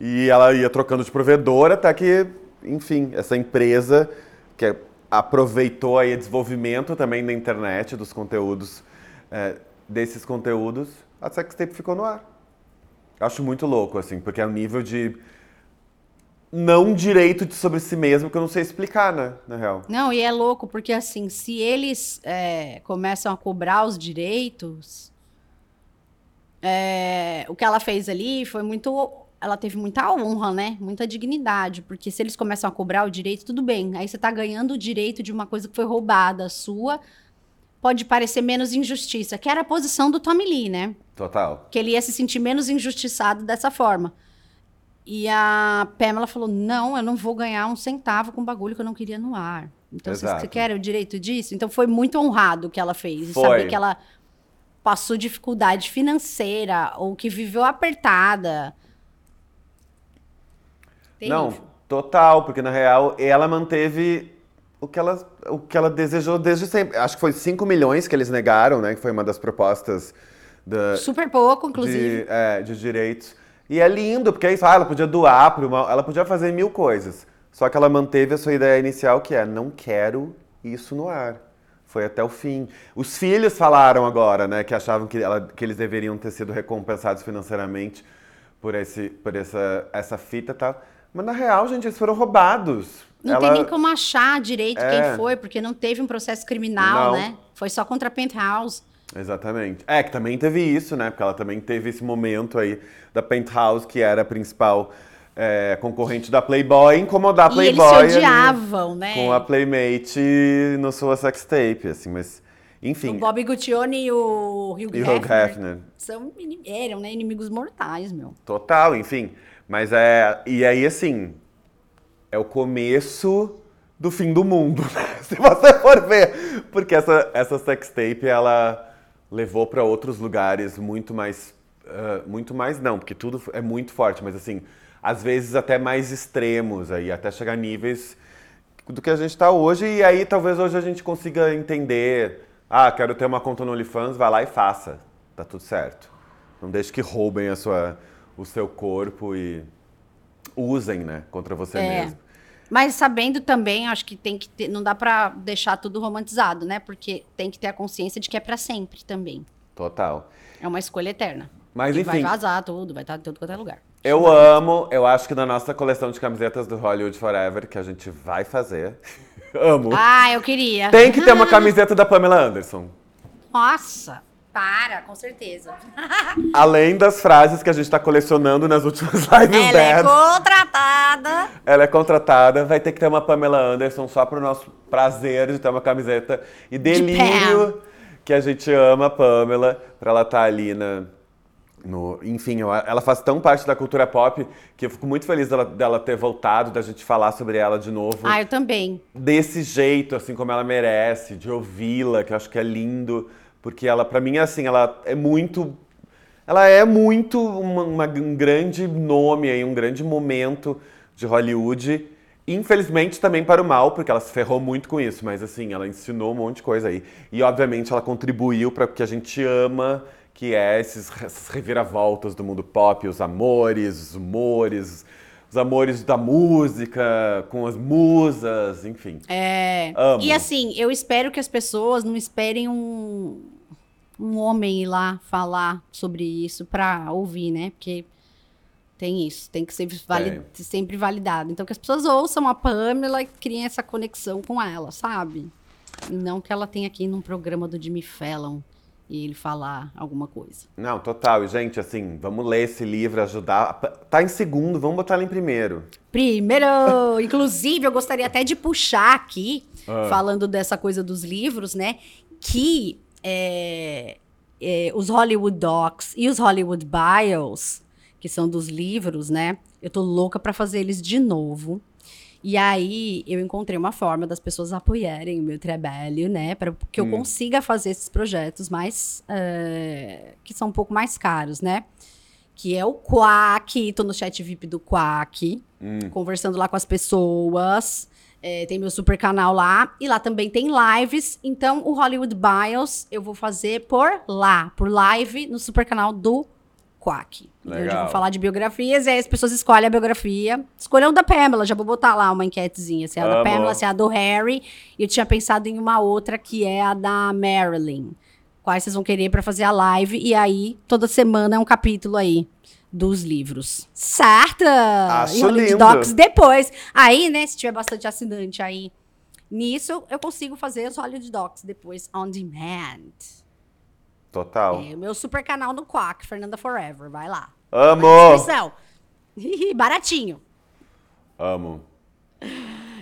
e ela ia trocando de provedor até que, enfim, essa empresa que aproveitou aí o desenvolvimento também da internet, dos conteúdos, é, desses conteúdos, a sextape ficou no ar. Acho muito louco, assim, porque é um nível de não direito de sobre si mesmo que eu não sei explicar, né, na real. Não, e é louco, porque assim, se eles é, começam a cobrar os direitos, é, o que ela fez ali foi muito. Ela teve muita honra, né? Muita dignidade. Porque se eles começam a cobrar o direito, tudo bem. Aí você tá ganhando o direito de uma coisa que foi roubada sua. Pode parecer menos injustiça, que era a posição do Tommy Lee, né? Total. que ele ia se sentir menos injustiçado dessa forma. E a Pamela falou: não, eu não vou ganhar um centavo com bagulho que eu não queria no ar. Então, vocês Exato. você querem o direito disso? Então, foi muito honrado o que ela fez. E Foi. saber que ela passou dificuldade financeira ou que viveu apertada. Não, Terrível. total, porque na real ela manteve o que ela, o que ela desejou desde sempre. Acho que foi 5 milhões que eles negaram, né? Que foi uma das propostas da, Super pouco, inclusive. de, é, de direitos. E é lindo, porque é isso, ah, ela podia doar para uma. Ela podia fazer mil coisas. Só que ela manteve a sua ideia inicial, que é não quero isso no ar. Foi até o fim. Os filhos falaram agora, né, que achavam que, ela- que eles deveriam ter sido recompensados financeiramente por, esse, por essa, essa fita e tal. Mas na real, gente, eles foram roubados. Não Ela- tem nem como achar direito É. quem foi, porque não teve um processo criminal, Não. né? Foi só contra a Penthouse. Exatamente. É, que também teve isso, né? Porque ela também teve esse momento aí da Penthouse, que era a principal é, concorrente da Playboy, incomodar a E eles Playboy. se ali odiavam, né? Com a Playmate no sua sextape, assim, mas. Enfim. O Bob Guccione e o Hugh E Hefner, Hugh Hefner. São, eram, né, inimigos mortais, meu. Total, enfim. Mas é. E aí, assim. É o começo do fim do mundo, né? Se você for ver. Porque essa, essa sextape, ela levou para outros lugares muito mais. ah, muito mais não, porque tudo é muito forte, mas assim. Às vezes até mais extremos aí, até chegar a níveis do que a gente está hoje. E aí talvez hoje a gente consiga entender. Ah, quero ter uma conta no OnlyFans, vai lá e faça. Tá tudo certo. Não deixe que roubem a sua, o seu corpo e usem, né, contra você É. mesmo. Mas sabendo também, acho que tem que ter, não dá pra deixar tudo romantizado, né? Porque tem que ter a consciência de que é pra sempre também. Total. É uma escolha eterna. Mas e enfim. vai vazar tudo, vai estar em todo quanto é lugar. Eu amo, eu acho que na nossa coleção de camisetas do Hollywood Forever, que a gente vai fazer, amo. Ah, eu queria. Tem que ter uma camiseta da Pamela Anderson. Nossa, para, com certeza. Além das frases que a gente tá colecionando nas últimas lives Ela é dela. contratada. Ela é contratada, vai ter que ter uma Pamela Anderson só pro nosso prazer de ter uma camiseta e delírio que a gente ama a Pamela, pra ela estar ali na. No, enfim, ela faz tão parte da cultura pop que eu fico muito feliz dela, dela ter voltado, da gente falar sobre ela de novo. Ah, eu também. desse jeito, assim como ela merece, de ouvi-la, que eu acho que é lindo, porque ela, pra mim, assim, ela é muito. Ela é muito uma- uma- um grande nome aí, um grande momento de Hollywood. Infelizmente também para o mal, porque ela se ferrou muito com isso, mas assim, ela ensinou um monte de coisa aí. E obviamente ela contribuiu para o que a gente ama, que é esses, reviravoltas do mundo pop, os amores, os humores, os amores da música, com as musas, enfim. É. Amo. E assim, eu espero que as pessoas não esperem um, um homem ir lá falar sobre isso pra ouvir, né? Porque tem isso, tem que ser vali- sempre validado. Então que as pessoas ouçam a Pamela e criem essa conexão com ela, sabe? E não que ela tenha aqui num programa do Jimmy Fallon e ele falar alguma coisa. Não, total. E, gente, assim, vamos ler esse livro, ajudar. Tá em segundo, vamos botar ele em primeiro. Primeiro, inclusive, eu gostaria até de puxar aqui, Ah. falando dessa coisa dos livros, né? Que é, é, os Hollywood Docs e os Hollywood Bios, que são dos livros, né? Eu tô louca pra fazer eles de novo. E aí eu encontrei uma forma das pessoas apoiarem o meu trabalho, né? Para que eu consiga fazer esses projetos mais. é, que são um pouco mais caros, né? Que é o Quack, tô no chat VIP do Quack, conversando lá com as pessoas. É, tem meu super canal lá. E lá também tem lives. Então, o Hollywood Bios eu vou fazer por lá, por live no super canal do Quack. Onde Eu Legal. vou falar de biografias e aí as pessoas escolhem a biografia. Escolham da Pamela, já vou botar lá uma enquetezinha. Se é a da. Pamela, se é a do Harry. E eu tinha pensado em uma outra que é a da Marilyn. Quais vocês vão querer pra fazer a live. E aí, toda semana é um capítulo aí dos livros. Certo? Acho e Hollywood lindo. Docs depois. Aí, né, se tiver bastante assinante aí nisso, eu consigo fazer os Hollywood Docs depois on demand. Total. É meu super canal no Quack, Fernanda Forever. Vai lá. Amo! Baratinho. Amo.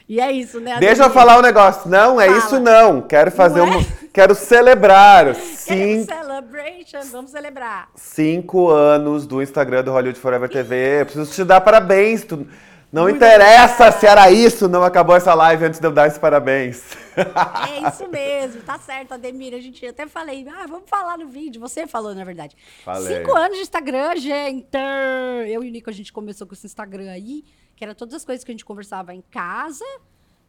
E é isso, né? Deixa eu Ademir? falar um negócio. Não, é Fala. isso não. Quero fazer Não é? um. Quero celebrar cinco, Celebration, vamos celebrar. cinco anos do Instagram do Hollywood Forever TV. Eu preciso te dar parabéns. Tu... Não interessa se era isso, não acabou essa live antes de eu dar esse parabéns. É isso mesmo, tá certo, Ademir. A gente até falei, ah, vamos falar no vídeo. Você falou, na verdade. Falei. Cinco anos de Instagram, gente. Eu e o Nico, a gente começou com esse Instagram aí, que era todas as coisas que a gente conversava em casa,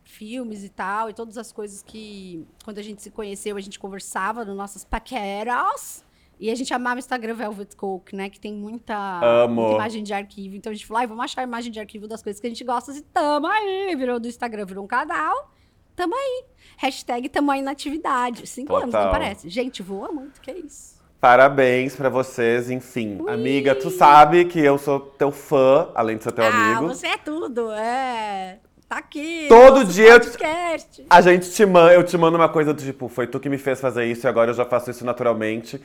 filmes e tal, e todas as coisas que, quando a gente se conheceu, a gente conversava nas nossas paqueras. E a gente amava o Instagram Velvet Coke, né? Que tem muita, muita imagem de arquivo. Então a gente falou, ai, vamos achar a imagem de arquivo das coisas que a gente gosta e tamo aí. Virou do Instagram, virou um canal. Tamo aí. Hashtag tamo aí na atividade. Cinco anos, Total. não parece? Gente, voa muito, que isso. Parabéns pra vocês, enfim. Amiga, tu sabe que eu sou teu fã, além de ser teu ah, amigo. você é tudo, é. Tá aqui. Todo dia eu- podcast. A gente te manda, eu te mando uma coisa do tipo, foi tu que me fez fazer isso e agora eu já faço isso naturalmente.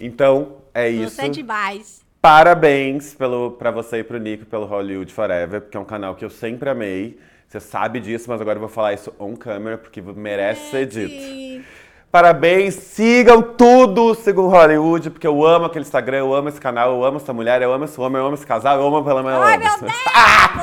Então, é isso. Você é demais. Parabéns pelo, pra você e pro Nico pelo Hollywood Forever, porque é um canal que eu sempre amei. Você sabe disso, mas agora eu vou falar isso on camera, porque merece ser dito. Parabéns, sigam tudo, sigam Hollywood, porque eu amo aquele Instagram, eu amo esse canal, eu amo essa mulher, eu amo esse homem, eu amo esse casal, eu amo pela minha Ai, meu Deus!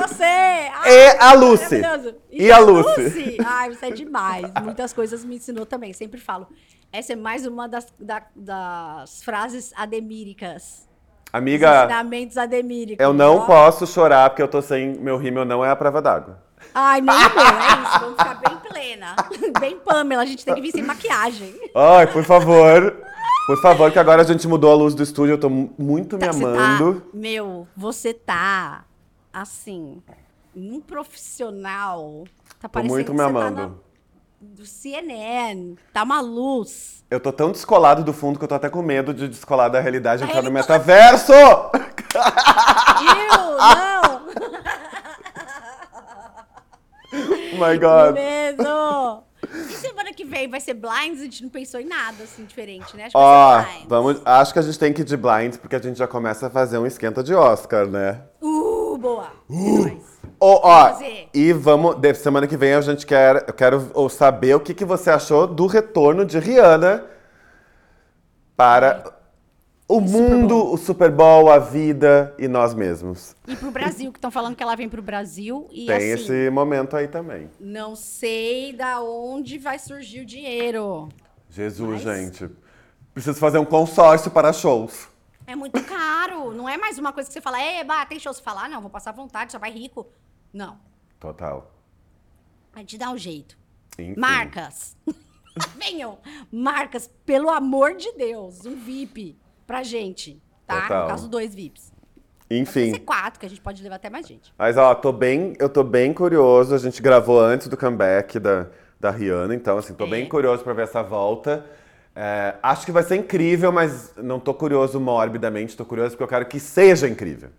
Você! Ai, E a Lucy. maravilhoso. E a Lucy? Ai, você é demais. Muitas coisas me ensinou também. Sempre falo. Essa é mais uma das, da- das frases ademíricas. Amiga, Ensinamentos ademíricos. eu não Ó. posso chorar porque eu tô sem. Meu rímel não é a prova d'água. Ai, nem bom, é isso. Vamos ficar bem plena. Bem Pamela. A gente tem que vir sem maquiagem. Ai, por favor. Por favor, que agora a gente mudou a luz do estúdio, eu tô mu- muito me Tá, você amando. Tá, meu, você tá assim, um profissional. Tá Tô parecendo muito que me tá amando. na- do CNN. Tá uma luz. Eu tô tão descolado do fundo que eu tô até com medo de descolar da realidade e Da entrar no metaverso! Eu, não! Oh my god. Medo! E semana que vem vai ser blinds? A gente não pensou em nada assim diferente, né? Acho que Ó, vai ser blinds. vamos. Acho que a gente tem que ir de blinds, porque a gente já começa a fazer um esquenta de Oscar, né? Uh, boa! Nóis. Ó, ó, fazer. e vamos. de- semana que vem a gente quer. Eu quero ou saber o que, que você achou do retorno de Rihanna para o mundo, o Super Bowl, a vida e nós mesmos. E pro Brasil, que estão falando que ela vem pro Brasil. E Tem assim, esse momento aí também. não sei da onde vai surgir o dinheiro. Jesus, Mas- gente. Preciso fazer um consórcio para shows. É muito caro. Não é mais uma coisa que você fala, eba, tem show. Você fala, ah, não, vou passar vontade, só vai rico. Não. Total. A gente dá um jeito. Enfim. Marcas. Venham. Marcas, pelo amor de Deus. Um VIP pra gente. Tá? Total. No caso, dois VIPs. Pode Enfim. ser quatro, que a gente pode levar até mais gente. Mas ó, tô bem, eu tô bem curioso. A gente gravou antes do comeback da, da Rihanna, então assim, tô É. bem curioso pra ver essa volta. É, acho que vai ser incrível, mas não tô curioso morbidamente, tô curioso porque eu quero que seja incrível.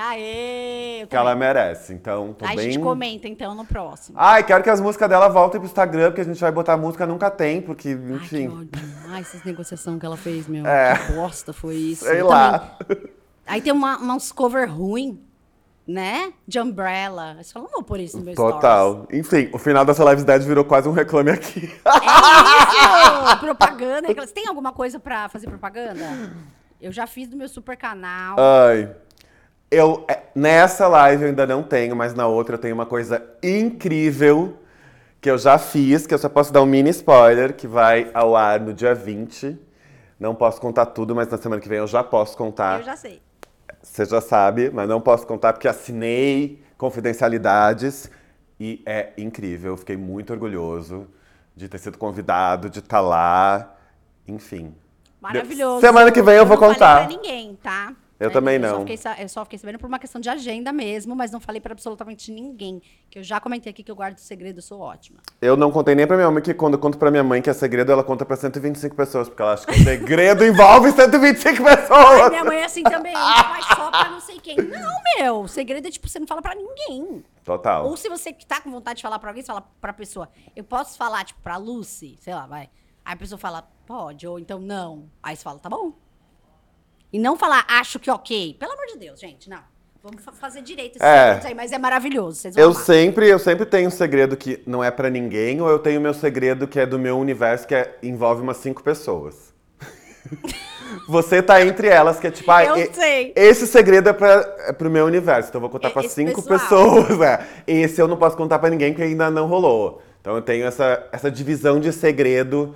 Aê! Que ela merece. Então, tô Aí bem. a gente comenta, então, no próximo. Ai, quero que as músicas dela voltem pro Instagram, porque a gente vai botar música nunca tem, porque, Ai, que enfim. Ai, essas negociações que ela fez, meu. É. Que bosta foi isso. sei Eu lá. também. Aí tem uma, uns cover ruim, né? De Umbrella. Você fala, não pôr isso no meu stories. Total. Enfim, o final dessa live dead virou quase um reclame aqui. É isso! propaganda. Você tem alguma coisa pra fazer propaganda? Eu já fiz do meu super canal. Ai. Eu, é, nessa live eu ainda não tenho, mas na outra eu tenho uma coisa incrível que eu já fiz, que eu só posso dar um mini spoiler, que vai ao ar no dia 20. Não posso contar tudo, mas na semana que vem eu já posso contar. Eu já sei. Você já sabe, mas não posso contar porque assinei confidencialidades e é incrível. Eu fiquei muito orgulhoso de ter sido convidado, de estar lá, enfim. Maravilhoso. Semana que vem eu vou não contar. falei pra ninguém, tá? Eu também só não. fiquei sa- eu só fiquei sabendo por uma questão de agenda mesmo, mas não falei pra absolutamente ninguém. Que eu já comentei aqui que eu guardo segredo, eu sou ótima. Eu não contei nem pra minha mãe, que quando eu conto pra minha mãe que é segredo, ela conta pra 125 pessoas, porque ela acha que o segredo envolve 125 Ai, pessoas. minha mãe é assim também, mas só pra não sei quem. Não, meu, segredo é tipo, você não fala pra ninguém. Total. Ou se você que tá com vontade de falar pra alguém, você fala pra pessoa, eu posso falar, tipo, pra Lucy, sei lá, vai. Aí a pessoa fala, pode, ou então não. Aí você fala, tá bom. E não falar, acho que ok. Pelo amor de Deus, gente, não. Vamos fa- fazer direito esses É. aí, mas é maravilhoso. Vocês vão Eu amar. sempre, eu sempre tenho um segredo que não é pra ninguém, ou eu tenho meu segredo que é do meu universo, que é- envolve umas cinco pessoas. Você tá entre elas, que é tipo, ah, Eu e- sei. esse segredo é, pra, é pro meu universo, então eu vou contar É pra cinco pessoal. pessoas. É. Esse eu não posso contar pra ninguém, que ainda não rolou. Então eu tenho essa, essa divisão de segredo.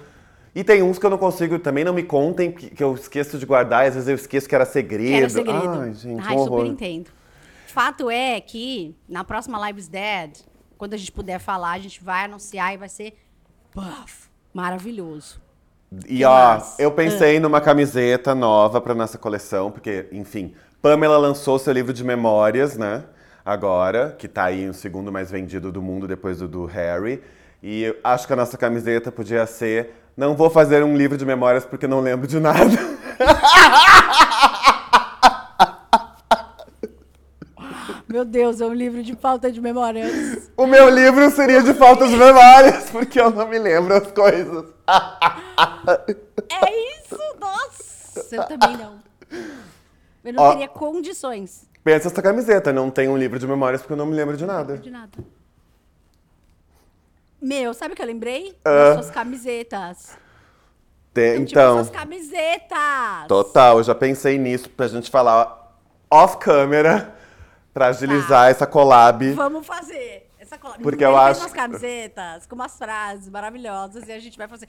E tem uns que eu não consigo, também não me contem, que, que eu esqueço de guardar, e às vezes eu esqueço que era segredo. Era segredo. Ai, gente, Ai, um super horror. entendo. Fato é que na próxima Lives Dead, quando a gente puder falar, a gente vai anunciar e vai ser puff, maravilhoso. E Que ó, mais? eu pensei numa camiseta nova pra nossa coleção, porque, enfim, Pamela lançou seu livro de memórias, né? Agora, que tá aí o segundo mais vendido do mundo depois do, do Harry. E acho que a nossa camiseta podia ser Não vou fazer um livro de memórias porque não lembro de nada. Meu Deus, é um livro de falta de memórias. O meu livro seria de faltas de memórias, porque eu não me lembro as coisas. É isso, nossa! Eu também não. Eu não Ó. teria condições. Pensa essa camiseta, não tem um livro de memórias porque eu não me lembro de nada. De nada. Meu, sabe o que eu lembrei? Ah. Das suas camisetas. Tem- Tipo, então, suas camisetas. total, eu já pensei nisso pra gente falar off câmera pra agilizar essa collab. Vamos fazer. Essa cola. Porque eu acho- umas camisetas com umas frases maravilhosas e a gente vai fazer.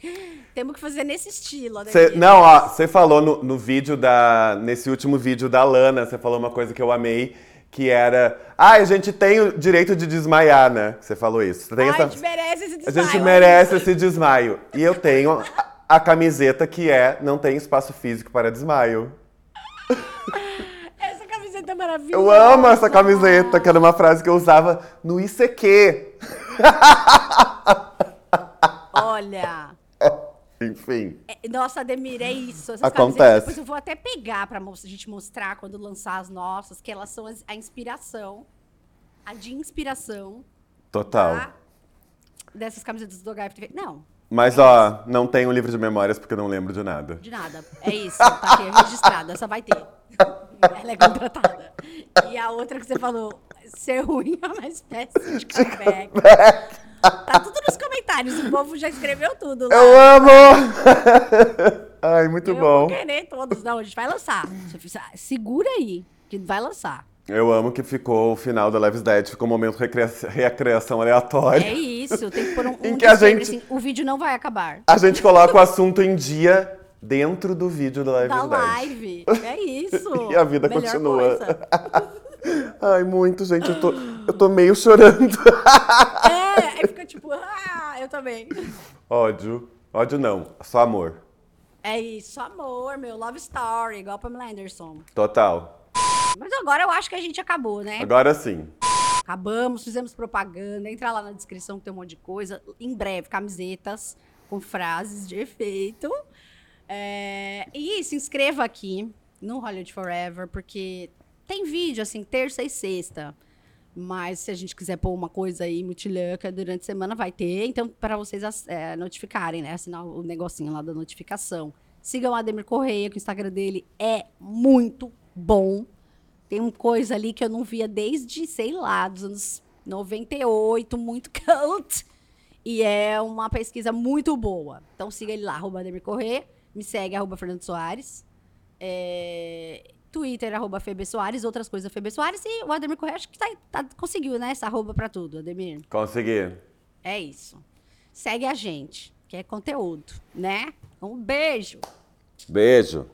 Temos que fazer nesse estilo. né, Cê- não, ó, você falou no, no vídeo da. Nesse último vídeo da Lana, você falou uma coisa que eu amei, que era. Ah, a gente tem o direito de desmaiar, né? Você falou isso. Você tem essa- a gente merece esse A desmaio. gente merece esse desmaio. E eu tenho a, a camiseta que é Não tem espaço físico para desmaio. Essa camiseta é maravilhosa. Eu amo essa camiseta, que era uma frase que eu usava no ICQ. Olha. Enfim. é- Nossa, Ademir, é isso. Essas Acontece. depois eu vou até pegar pra a gente mostrar quando lançar as nossas, que elas são a inspiração. A de inspiração Total. tá? dessas camisetas do HFTV. Não, Mas ó, não tenho um livro de memórias porque eu não lembro de nada. De nada. É isso. Tá aqui, registrada. Essa vai ter. Ela é contratada. E a outra que você falou, ser ruim é uma espécie de comeback. Tá tudo comentários. O povo já escreveu tudo lá. Eu amo! Ai, muito Eu bom. vou querer todos. Não, a gente vai lançar. Segura aí, que vai lançar. Eu amo que ficou o final da Leves Dead, ficou um momento recreação aleatória. É isso. Tem que pôr um, um Em que a gente- assim, o vídeo não vai acabar. A gente coloca o assunto em dia dentro do vídeo da Leves Da Dead. live. É isso. E a vida Melhor continua. Ai, muito, gente. Eu tô, eu tô meio chorando. Fica tipo, ah, eu também. Ódio. Ódio não, só amor. É isso, amor, meu love story, igual a Pamela Anderson. Total. Mas agora eu acho que a gente acabou, né? Agora sim. Acabamos, fizemos propaganda, entra lá na descrição que tem um monte de coisa. Em breve, camisetas com frases de efeito. É, E se inscreva aqui no Hollywood Forever, porque tem vídeo, assim, terça e sexta. Mas se a gente quiser pôr uma coisa aí muito louca durante a semana, vai ter. Então, para vocês é, notificarem, né? Assinar o negocinho lá da notificação. Sigam o Ademir Correia, que o Instagram dele é muito bom. Tem uma coisa ali que eu não via desde, sei lá, dos anos 98, muito cult. E é uma pesquisa muito boa. Então siga ele lá, arroba Ademir Corrêa. Me segue, arroba Fernando Soares. É, Twitter, arroba Febe Soares. Outras coisas, Febe Soares. E o Ademir Corrêa, acho que tá, tá- conseguiu, né? Essa arroba pra tudo, Ademir. Consegui. É isso. Segue a gente, que é conteúdo, né? Um beijo. Beijo.